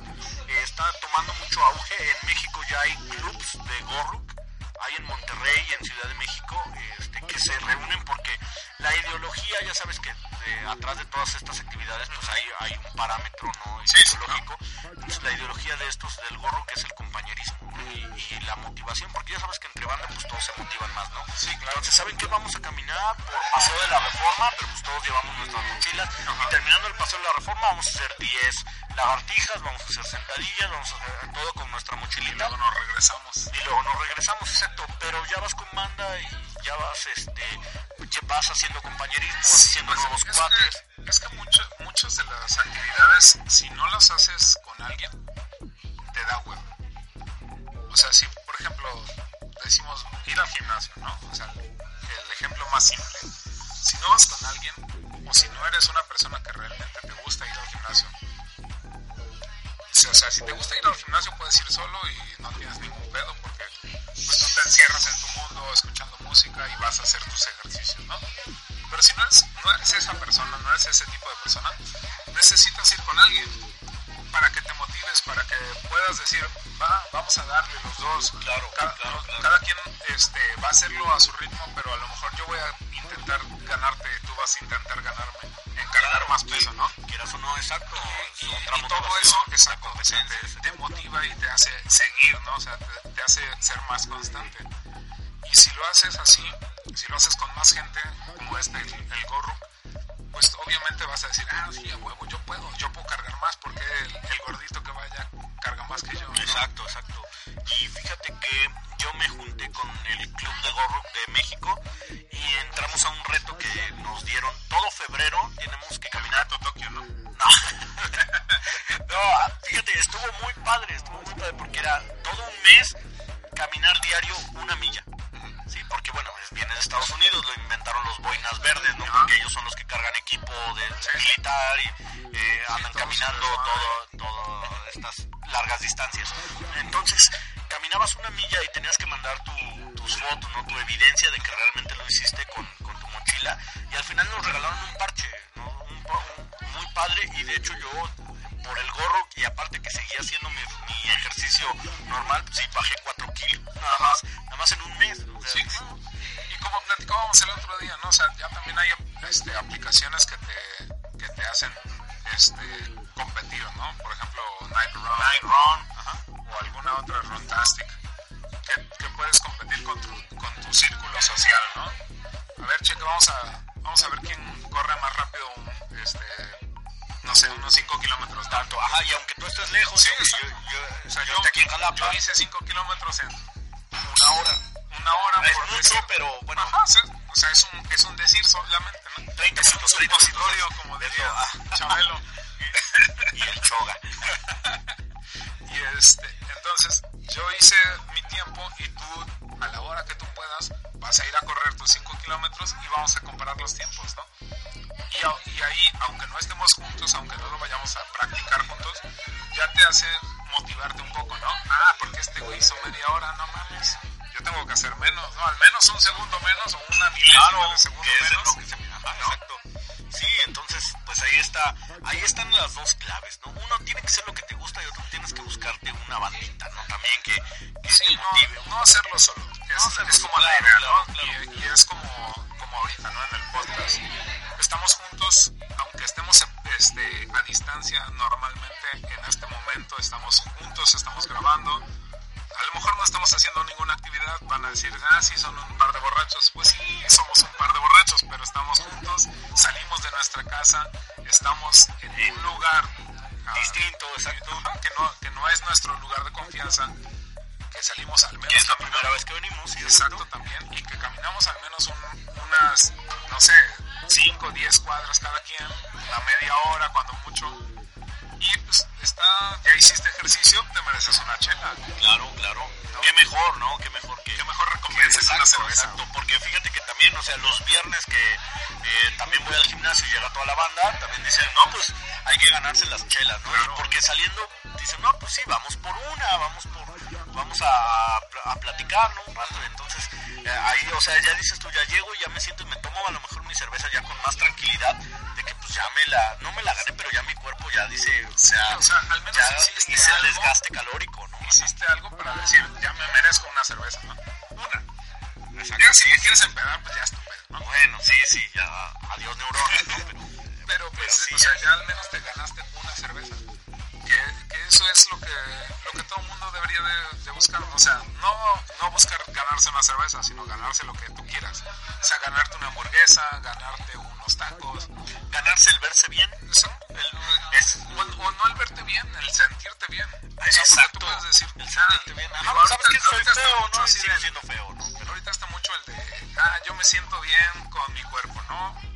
eh, está tomando mucho auge. En México ya hay clubs de Gorruk, hay en Monterrey y en Ciudad de México, este, que se reúnen porque la ideología, ya sabes que de- atrás de todas estas actividades, pues hay, hay un parámetro ¿no? Ideológico. Entonces la ideología de estos del Gorruk es el compañerismo. Y, y la motivación, porque ya sabes que entre bandas pues todos se motivan más, ¿no? Sí, claro. Entonces, ¿saben qué? Vamos a caminar por Paseo de la Reforma, pero pues todos llevamos nuestras mochilas. Y terminando el Paseo de la Reforma, vamos a hacer 10 lagartijas, vamos a hacer sentadillas, vamos a hacer todo con nuestra mochilita. Luego nos regresamos. Y luego nos regresamos, exacto. Pero ya vas con banda y ya vas, este, ya vas haciendo compañerismo, vas haciendo Pues, nuevos es cuates. que, es que mucho- muchas de las actividades, si no las haces con alguien, te da huevo. O sea, si por ejemplo decimos ir al gimnasio, ¿no? O sea, el ejemplo más simple. Si no vas con alguien, o si no eres una persona que realmente te gusta ir al gimnasio, o sea, si te gusta ir al gimnasio puedes ir solo y no tienes ningún pedo porque pues tú te encierras en tu mundo escuchando música y vas a hacer tus ejercicios, ¿no? Pero si no eres, no eres esa persona, no eres ese tipo de persona, necesitas ir con alguien para que te motives, para que puedas decir, va, vamos a darle los dos. Claro, cada, claro, claro. cada quien este, va a hacerlo a su ritmo, pero a lo mejor yo voy a intentar ganarte, tú vas a intentar ganarme, en cargar más peso, ¿no? Quieras o no, exacto. Y, todo eso, exacto, te, te motiva y te hace seguir, ¿no? O sea, te, te hace ser más constante. Y si lo haces así, si lo haces con más gente, como este, el, el gorro, pues obviamente vas a decir, ah, sí, a huevo, yo puedo, yo puedo cargar más porque el, el gordito que vaya carga más que yo. ¿no? Exacto, exacto. Y fíjate que yo me junté con el Club de Gorro de México y entramos a un reto que nos dieron todo febrero. Tenemos que caminar. Caminato Tokio, ¿no? No. no, fíjate, estuvo muy padre, estuvo muy padre porque era todo un mes caminar diario una milla. Sí, porque bueno, viene de Estados Unidos, lo inventaron los boinas verdes, ¿no? Porque ellos son los que cargan equipo de militar y eh, andan caminando todo, todas estas largas distancias. Entonces, caminabas una milla y tenías que mandar tu- tus fotos, ¿no? Tu evidencia de que realmente lo hiciste con, con mochila. Y al final nos regalaron un parche, ¿no? Un, muy padre y de hecho yo por el gorro y aparte que seguía haciendo mi, mi ejercicio normal, pues sí, bajé 4 kilos, nada más, nada más en un mes. o sea, Sí, claro. Y como platicábamos el otro día, ¿no? O sea, ya también hay este, aplicaciones que te, que te hacen este, competir, ¿no? Por ejemplo, Night Run. Night Run, Ajá. O alguna otra Runtastic. Que, que puedes competir con tu, con tu círculo social, ¿no? A ver, cheque, vamos a, vamos a ver quién corre más rápido, este, no sé, unos 5 kilómetros. tanto, ajá, y aunque tú estés lejos, Sí, yo, yo, yo, O sea, yo, aquí en Jalapa, yo hice 5 kilómetros en una hora. una hora. Es por mucho, decir. pero bueno, Ajá, o sea, o sea, es, un, es un decir solamente, ¿no? 30 es un minutos, 30 supositorio, como diría. Chabelo. y el choga. Y este, entonces, yo hice mi tiempo y tú, a la hora que tú puedas, vas a ir a correr tus 5 kilómetros y vamos a comparar los tiempos, ¿no? Y, a- y ahí, aunque no estemos juntos, aunque no lo vayamos a practicar juntos, ya te hace motivarte un poco, ¿no? Ah, porque este güey hizo media hora, no mames. Yo tengo que hacer menos, ¿no? Al menos un segundo menos o una milésima Claro, de segundo es menos. lo que se- ajá, exacto. Sí, entonces, pues ahí está, ahí están las dos claves, ¿no? Uno tiene que ser lo que te gusta y otro tienes que buscarte una bandita, ¿no? También que, que Sí, te no, motive. no hacerlo solo. Es, hacerlo es como la idea, claro, ¿no? claro. Y, y es como, como ahorita, ¿no? En el podcast. Estamos juntos, aunque estemos este, a distancia normalmente, en este momento estamos juntos, estamos grabando. A lo mejor no estamos haciendo ninguna actividad, van a decir, ah, sí, son un par de borrachos. Pues sí, somos un par de borrachos, pero estamos juntos, salimos de nuestra casa, estamos en un lugar ah, Distinto, exacto. Que no, que no es nuestro lugar de confianza, que salimos al menos Que es la primera vez que venimos, exacto también, y que caminamos al menos un- unas, no sé, 5 o 10 cuadras cada quien, una media hora cuando mucho, y pues está, ya hiciste ejercicio, te mereces una chela, Claro, claro. Qué mejor, ¿no? Qué mejor que... qué mejor recompensa que una cerveza. exacto, porque fíjate que también, o sea, los viernes que eh, también voy al gimnasio y llega toda la banda, también dicen, no, pues hay que ganarse las chelas, ¿no? Claro. Porque saliendo dicen, no, pues sí, vamos por una, vamos por, vamos a, a platicar, ¿no? Un rato, entonces, eh, ahí, o sea, ya dices tú, ya llego y ya me siento y me tomo a lo mejor mi cerveza ya con más tranquilidad, ya me la, no me la gané, pero ya mi cuerpo ya dice, o sea, o sea, al menos ya hice el algo. desgaste calórico, ¿no? Hiciste algo para decir, ya me merezco una cerveza, ¿no? Una. Exacto. Ya si quieres empedar, pues ya es tu pedo, ¿no? Bueno, sí, sí, ya, adiós neuronas, ¿no? Pero, Pero pues, sí, o sea, ya. ya al menos te ganaste una cerveza. Eso es lo que, lo que todo el mundo debería de, de buscar. O sea, no, no buscar ganarse una cerveza, sino ganarse lo que tú quieras. O sea, ganarte una hamburguesa, ganarte unos tacos. ganarse el verse bien. Eso, el- Es- o, o no el verte bien, el sentirte bien. O sea, porque Exacto. tú puedes decir, El ah, sentirte bien. Ajá, digo, pues, sabes que soy feo, ¿no? Así feo, ¿no? pero ahorita está mucho el de, ah, yo me siento bien con mi cuerpo, ¿no?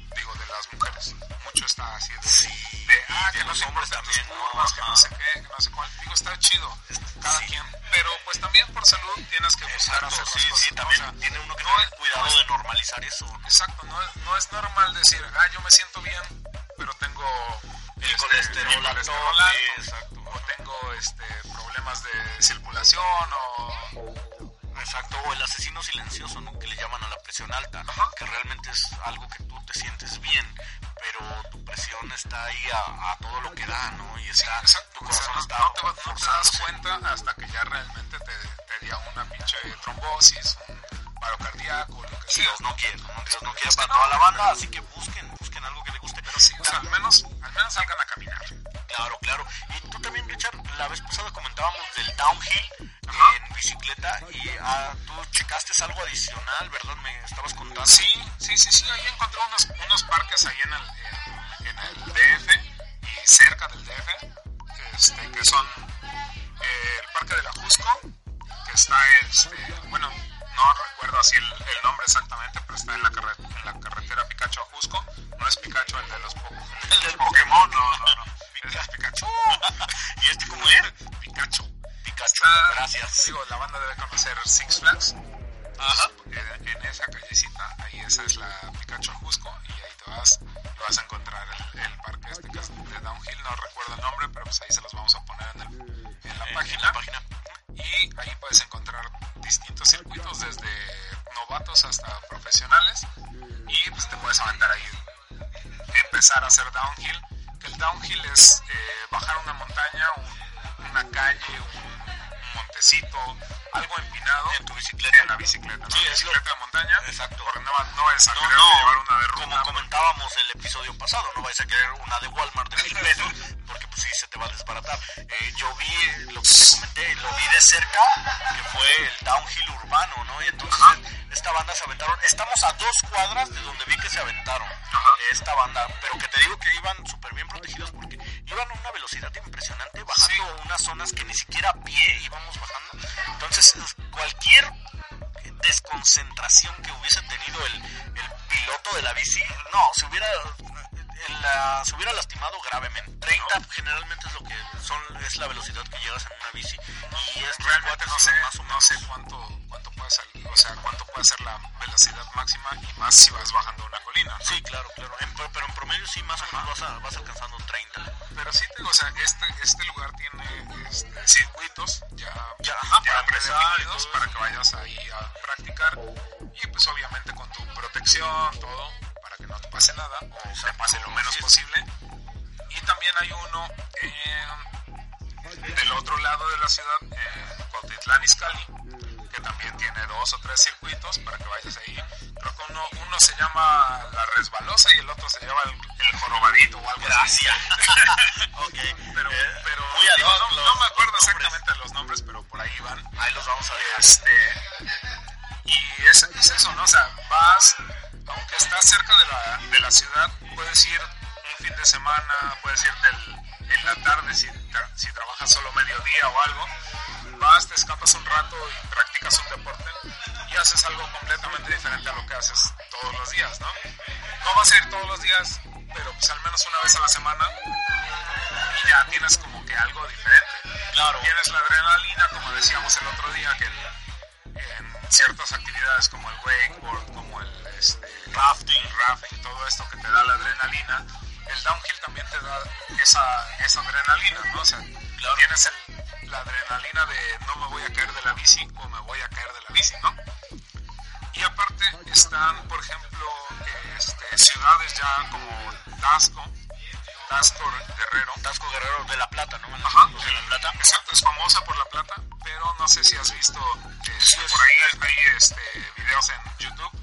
Las mujeres. Mucho está así de, Sí, de ah, que los hombres también, curvas, que no sé qué, que no sé cuál. Digo, está chido, cada Sí. quien. Pero pues también por salud tienes que buscar Exacto, hacer las sí, cosas. sí, también O sea, tiene uno que no tener cuidado no es- de normalizar eso. ¿no? Exacto, no es, no es normal decir, ah, yo me siento bien, pero tengo El este, colesterol alto, exacto. o tengo este, problemas de circulación, o Exacto, o el asesino silencioso, ¿no? Que le llaman a la presión alta, Ajá. que realmente es algo que tú te sientes bien, pero tu presión está ahí a, a todo lo que da, ¿no? Y está, Exacto, tu o sea, no, está no te, no te das cuenta hasta que ya realmente te, te dio una pinche trombosis, un paro cardíaco, lo que sea. Dios no quiere. Dios no quiere para toda la banda, así que busquen, busquen algo que le guste. Pero sí, o sea, al menos, al menos salgan a caminar. Claro, claro. Y tú también, Richard, la vez pasada comentábamos del downhill Ajá. en bicicleta y ah, tú checaste algo adicional, ¿verdad? Me estabas contando. Sí, sí, sí, sí, ahí encontré unos, unos parques ahí en el, en, el DF y cerca del DF, este, que son eh, el Parque de la Jusco, que está, este, bueno, no recuerdo así el, el nombre exactamente, pero está en la, carre- en la carretera Picacho a Jusco, no es Picacho el de los po- El del Pokémon, no, no, es Pikachu. ¿Y este cómo es? Pikachu. Pikachu. Está- Gracias. Digo, la banda debe conocer Six Flags. Ajá. En, esa callecita, ahí esa es la Pikachu Jusco y ahí te vas y vas a encontrar el, el parque este que es de Downhill, no recuerdo el nombre, pero pues ahí se los vamos a poner en, el- en la Eh, página. En la página. Y ahí puedes encontrar distintos circuitos, desde novatos hasta profesionales. Y pues te puedes aventar ahí, empezar a hacer downhill. El downhill es eh, bajar una montaña, un- una calle, un montecito, algo empinado. En tu bicicleta. En la bicicleta, ¿no? Sí, es lo- bicicleta de montaña. Exacto. Porque no, no es a No, querer no, llevar una de ruta. como comentábamos el episodio pasado, no vais a querer una de Walmart de mil pesos, porque pues sí, se te va a desbaratar. Eh, yo vi lo que te comenté, lo vi de cerca, que fue el downhill urbano, ¿no? Y entonces esta banda se aventaron, estamos a dos cuadras de donde vi que se aventaron esta banda, pero que te digo que iban súper bien protegidos porque iban a una velocidad impresionante, bajando unas zonas que ni siquiera a pie íbamos bajando. Entonces, cualquier desconcentración que hubiese tenido el, el piloto de la bici, no, se hubiera la- se hubiera lastimado gravemente. 30 generalmente es lo que son es la velocidad que llegas en una bici y es Realmente no sé, más o no menos. sé cuánto, cuánto puede ser, o sea, cuánto puede ser la velocidad máxima y más si vas bajando una colina. ¿no? Sí, claro, claro. En pero en promedio sí más o menos vas, a- vas alcanzando 30. Pero sí te o sea, este, este lugar tiene este, circuitos ya, Ya, ajá, ya predefinidos para que vayas ahí a practicar y pues obviamente con tu protección, todo, para que no te pase nada o te Exacto, pase lo menos posible. Y también hay uno eh, del otro lado de la ciudad, en Cuautitlán Izcalli, que también tiene dos o tres circuitos para que vayas ahí. Creo que uno, uno se llama La Resbalosa y el otro se llama El, el Jorobadito o algo así. Pero, Eh, pero muy digo, no, los- no me acuerdo los exactamente los nombres, pero por ahí van. Ahí los vamos a dejar. Este, y es, es eso, ¿no? O sea, vas, aunque estás cerca de la, de la ciudad, puedes ir un fin de semana, puedes irte el- en la tarde si, si trabajas solo mediodía o algo. Vas, te escapas un rato y practicas un deporte y haces algo completamente diferente a lo que haces todos los días, ¿no? No vas a ir todos los días, pero pues al menos una vez a la semana y ya tienes como que algo diferente. Claro. Tienes la adrenalina, como decíamos el otro día, que en ciertas actividades como el wakeboard, como el este, rafting, rafting, todo esto que te da la adrenalina, el downhill también te da esa, esa adrenalina, ¿no? O sea, tienes el- la adrenalina de no me voy a caer de la bici o me voy a caer de la bici, ¿no? Y aparte están, por ejemplo, este, ciudades ya como Tasco, Tasco Guerrero, Tasco Guerrero de La Plata, ¿no? Ajá, De La Plata. Exacto, es famosa por La Plata, pero no sé si has visto este, por ahí hay este, videos en YouTube.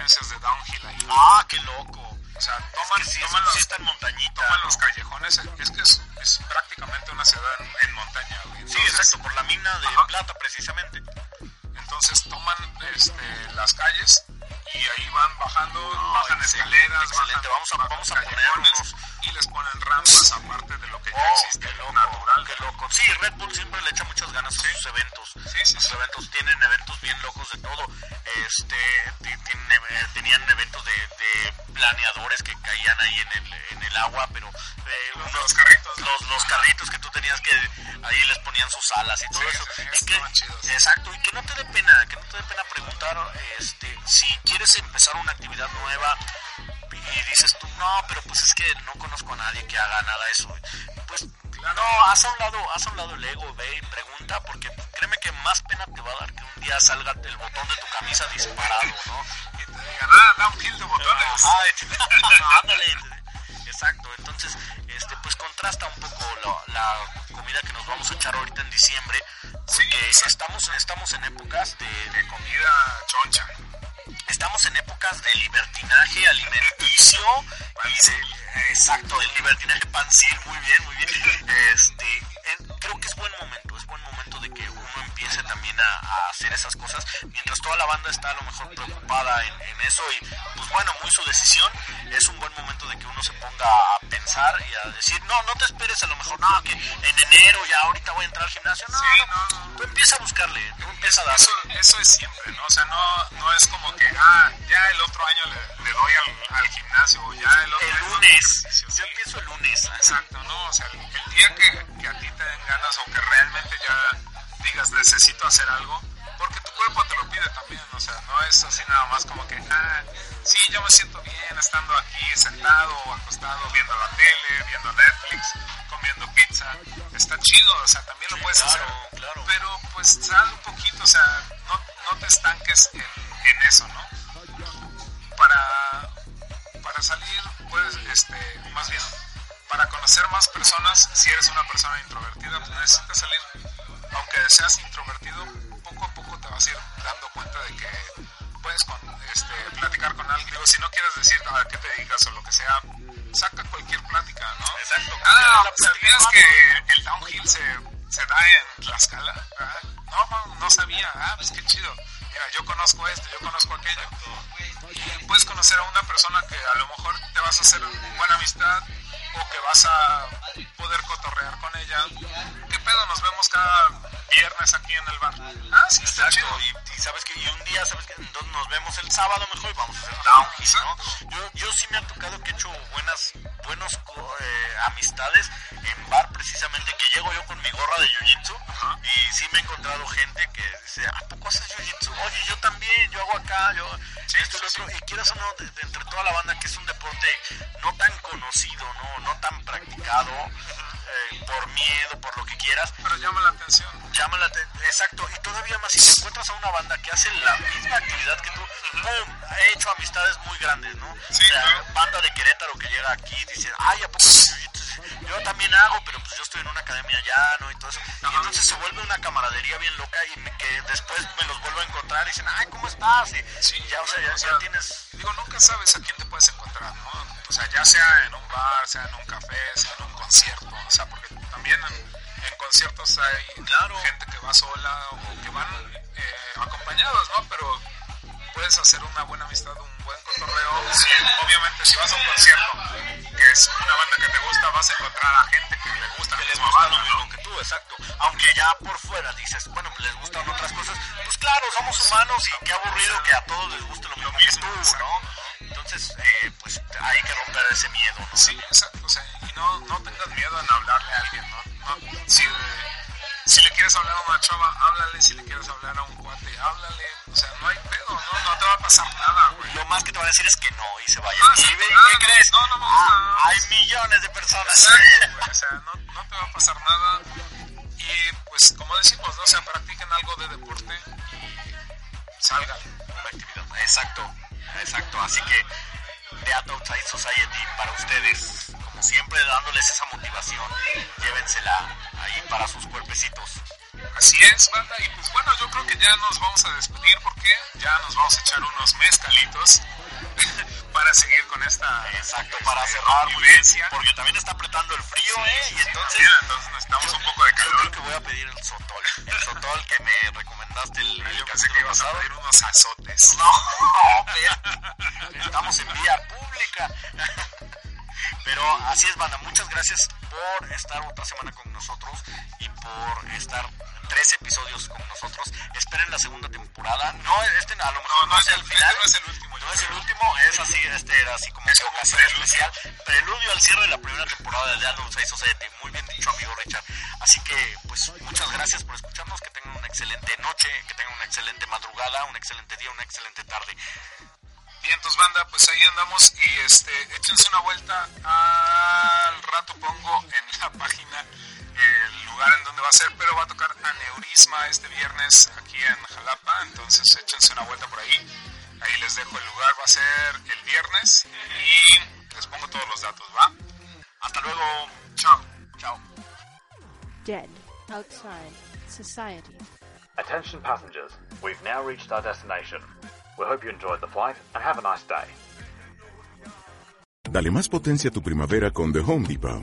Competencias de downhill ahí. Ah, qué loco. O sea, toman, Es que sí, toman, sí los, está en montañita. toman ¿no? los callejones, es que es, es prácticamente una ciudad en, en montaña. güey. Sí, exacto, por la mina de Ajá. plata precisamente. Entonces toman este, las calles y ahí van bajando, No, bajan excelente, escaleras, excelente. bajan, Vamos a- vamos a poner unos- y les ponen rampas aparte de lo que ya Oh, existe loco. Qué loco. Sí, Red Bull siempre le echa muchas ganas a sus eventos. Sí, Sus eventos tienen eventos bien locos de todo. Este, eh, tenían eventos de, de planeadores que caían ahí en el, en el agua, pero eh, Los- carritos, los, los carritos que tú tenías que ahí les ponían sus alas y todo Sí, eso. sí, sí, Y que- exacto, y que no te dé pena, que no te dé pena preguntar este, si quieres empezar una actividad nueva y dices tú, no, pero pues es que no conozco a nadie que haga nada de eso. Pues no, haz a un lado, haz a un lado el ego, ve y pregunta, porque créeme que más pena te va a dar que un día salga el botón de tu camisa disparado, ¿no? Y te digan, ah, downhill de botones. Ay, ándale. Exacto, entonces, este, pues contrasta un poco la, la comida que nos vamos a echar ahorita en diciembre, Sí, porque exacto. estamos, estamos en épocas de, de comida choncha. Estamos en épocas de libertinaje alimenticio y de, exacto, el libertinaje pansil, muy bien, muy bien. Este, en- creo que es buen momento, es buen momento de que uno empiece también a, a hacer esas cosas, mientras toda la banda está a lo mejor preocupada en, en eso y pues bueno, muy su decisión, es un buen momento de que uno se ponga a pensar y a decir, no, no te esperes a lo mejor, no, que en enero ya ahorita voy a entrar al gimnasio, no, Sí, no, no, tú empieza a buscarle, tú empieza a dar. Eso, eso es siempre, ¿no? O sea, no, no es como que, ah, ya el otro año le, le doy al, al gimnasio, o ya el otro El año lunes, yo sí. empiezo el lunes. Exacto, ¿no? O sea, el, el día que, que a ti te den ganas o que realmente ya digas necesito hacer algo, porque tu cuerpo te lo pide también, o sea, no es así nada más como que, ah, sí, yo me siento bien estando aquí sentado o acostado viendo la tele, viendo Netflix, comiendo pizza, está chido, o sea, también lo puedes claro, hacer, claro. pero pues sal un poquito, o sea, no, no te estanques en, en eso, ¿no? Para, para salir, pues, este, más bien, para conocer más personas, si eres una persona introvertida, pues necesitas salir. Aunque seas introvertido, poco a poco te vas a ir dando cuenta de que puedes con, este, platicar con alguien. Digo, si no quieres decir a qué te dedicas o lo que sea, saca cualquier plática, ¿no? Exacto. Ah, ¿sabías que el downhill se, se da en Tlaxcala? Ah, No, no, sabía. Ah, pues qué chido. Mira, yo conozco esto, yo conozco aquello. Y puedes conocer a una persona que a lo mejor te vas a hacer buena amistad o que vas a poder cotorrear con ella. ¿Qué pedo? Nos vemos cada viernes aquí en el bar. Ah, sí, está Exacto, chido. y, y sabes que y un día, sabes que entonces nos vemos el sábado mejor y vamos a hacer downhill, ¿no? Yo, yo sí me ha tocado que he hecho buenas, buenos eh, amistades en bar precisamente, que llego yo con mi gorra de jiu-jitsu y sí me he encontrado gente que dice, ¿a poco haces jiu-jitsu? Oye, yo también, yo hago acá, yo Sí, esto y lo sí, otro, y quieras o no, de- de entre toda la banda que es un deporte no tan conocido, no, no tan practicado, eh, por miedo, por lo que quieras, Pero llama la atención. llama la aten- exacto y todavía más si te encuentras a una banda que hace la misma actividad que tú ¡pum! he hecho amistades muy grandes no Sí, o sea claro. banda de Querétaro que llega aquí y dice ay a poco haces jiu-jitsu?" yo también hago pero pues yo estoy en una academia allá no y todo eso y entonces se vuelve una camaradería bien loca y me- que después me los vuelvo a encontrar y dicen ay cómo estás y Sí, ya o sea ya, o ya tienes Digo, nunca sabes a quién te puedes encontrar, ¿no? O sea, ya sea en un bar, sea en un café, sea en un concierto, o sea, porque también en, en conciertos hay Claro. gente que va sola o que van eh, acompañados, ¿no? Pero puedes hacer una buena amistad, un buen cotorreo. Sí, obviamente, si vas a un concierto que es una banda que te gusta, vas a encontrar a gente que le gusta que les gusta banda, lo ¿no? mismo que tú, exacto. Aunque ya por fuera dices, bueno, les gustan otras cosas, pues claro, somos humanos y qué aburrido que a todos les guste lo mismo, mismo, que tú, exacto. ¿no? Entonces, eh, pues hay que romper ese miedo, ¿no? Sí, exacto. O sea, y no, no tengas miedo en hablarle a alguien, ¿no? no si, si le quieres hablar a una chava, háblale. Si le quieres hablar a un cuate, háblale. O sea, no hay pedo, ¿no? No te va a pasar nada, güey. Lo más que te van a decir es que no y se vayan. Ah, ¿Y sí, ve- qué crees? no, no me Ah, hay millones de personas. Exacto, güey. O sea, no, no te va a pasar nada. Y pues, como decimos, ¿no? O sea, practiquen algo de deporte y salgan. Una actividad. Exacto, exacto. Así que Beat Outside Society para ustedes, como siempre, dándoles esa motivación. Llévensela ahí para sus cuerpecitos. Así es, banda. Y pues bueno, yo creo que ya nos vamos a despedir porque ya nos vamos a echar unos mezcalitos para seguir con esta Exacto, para cerrar, muy bien, porque también está apretando el frío, ¿eh? Y entonces, Mira, entonces necesitamos un poco de yo creo calor. que voy a pedir el sotol. El sotol que me recomendaste el, Yo pensé que ibas a pasado. pedir unos azotes. No, pero estamos en vía pública. Pero así es, banda. Muchas gracias por estar otra semana con nosotros y por estar tres episodios con nosotros. Esperen la segunda temporada. No, este a lo mejor No, no, no es el el- final. este no es el último, No es el último, es así, este era así como Es ocasión preludio. especial. Preludio al cierre de la primera temporada de The Adult Side Society. Muy bien dicho, amigo Richard. Así que, pues, muchas gracias por escucharnos. Que tengan una excelente noche, que tengan una excelente madrugada, un excelente día, una excelente tarde. Vientos banda, pues ahí andamos y este, échense una vuelta. Al rato pongo en la página el lugar en donde va a ser, pero va a tocar Aneurisma este viernes aquí en Jalapa, entonces échense una vuelta por ahí. Ahí les dejo el lugar, va a ser el viernes y les pongo todos los datos, ¿va? Hasta luego. Chao. Chao. Dead. Outside. Society. Attention passengers, we've now reached our destination. We hope you enjoyed the flight and have a nice day. Dale más potencia a tu primavera con The Home Depot.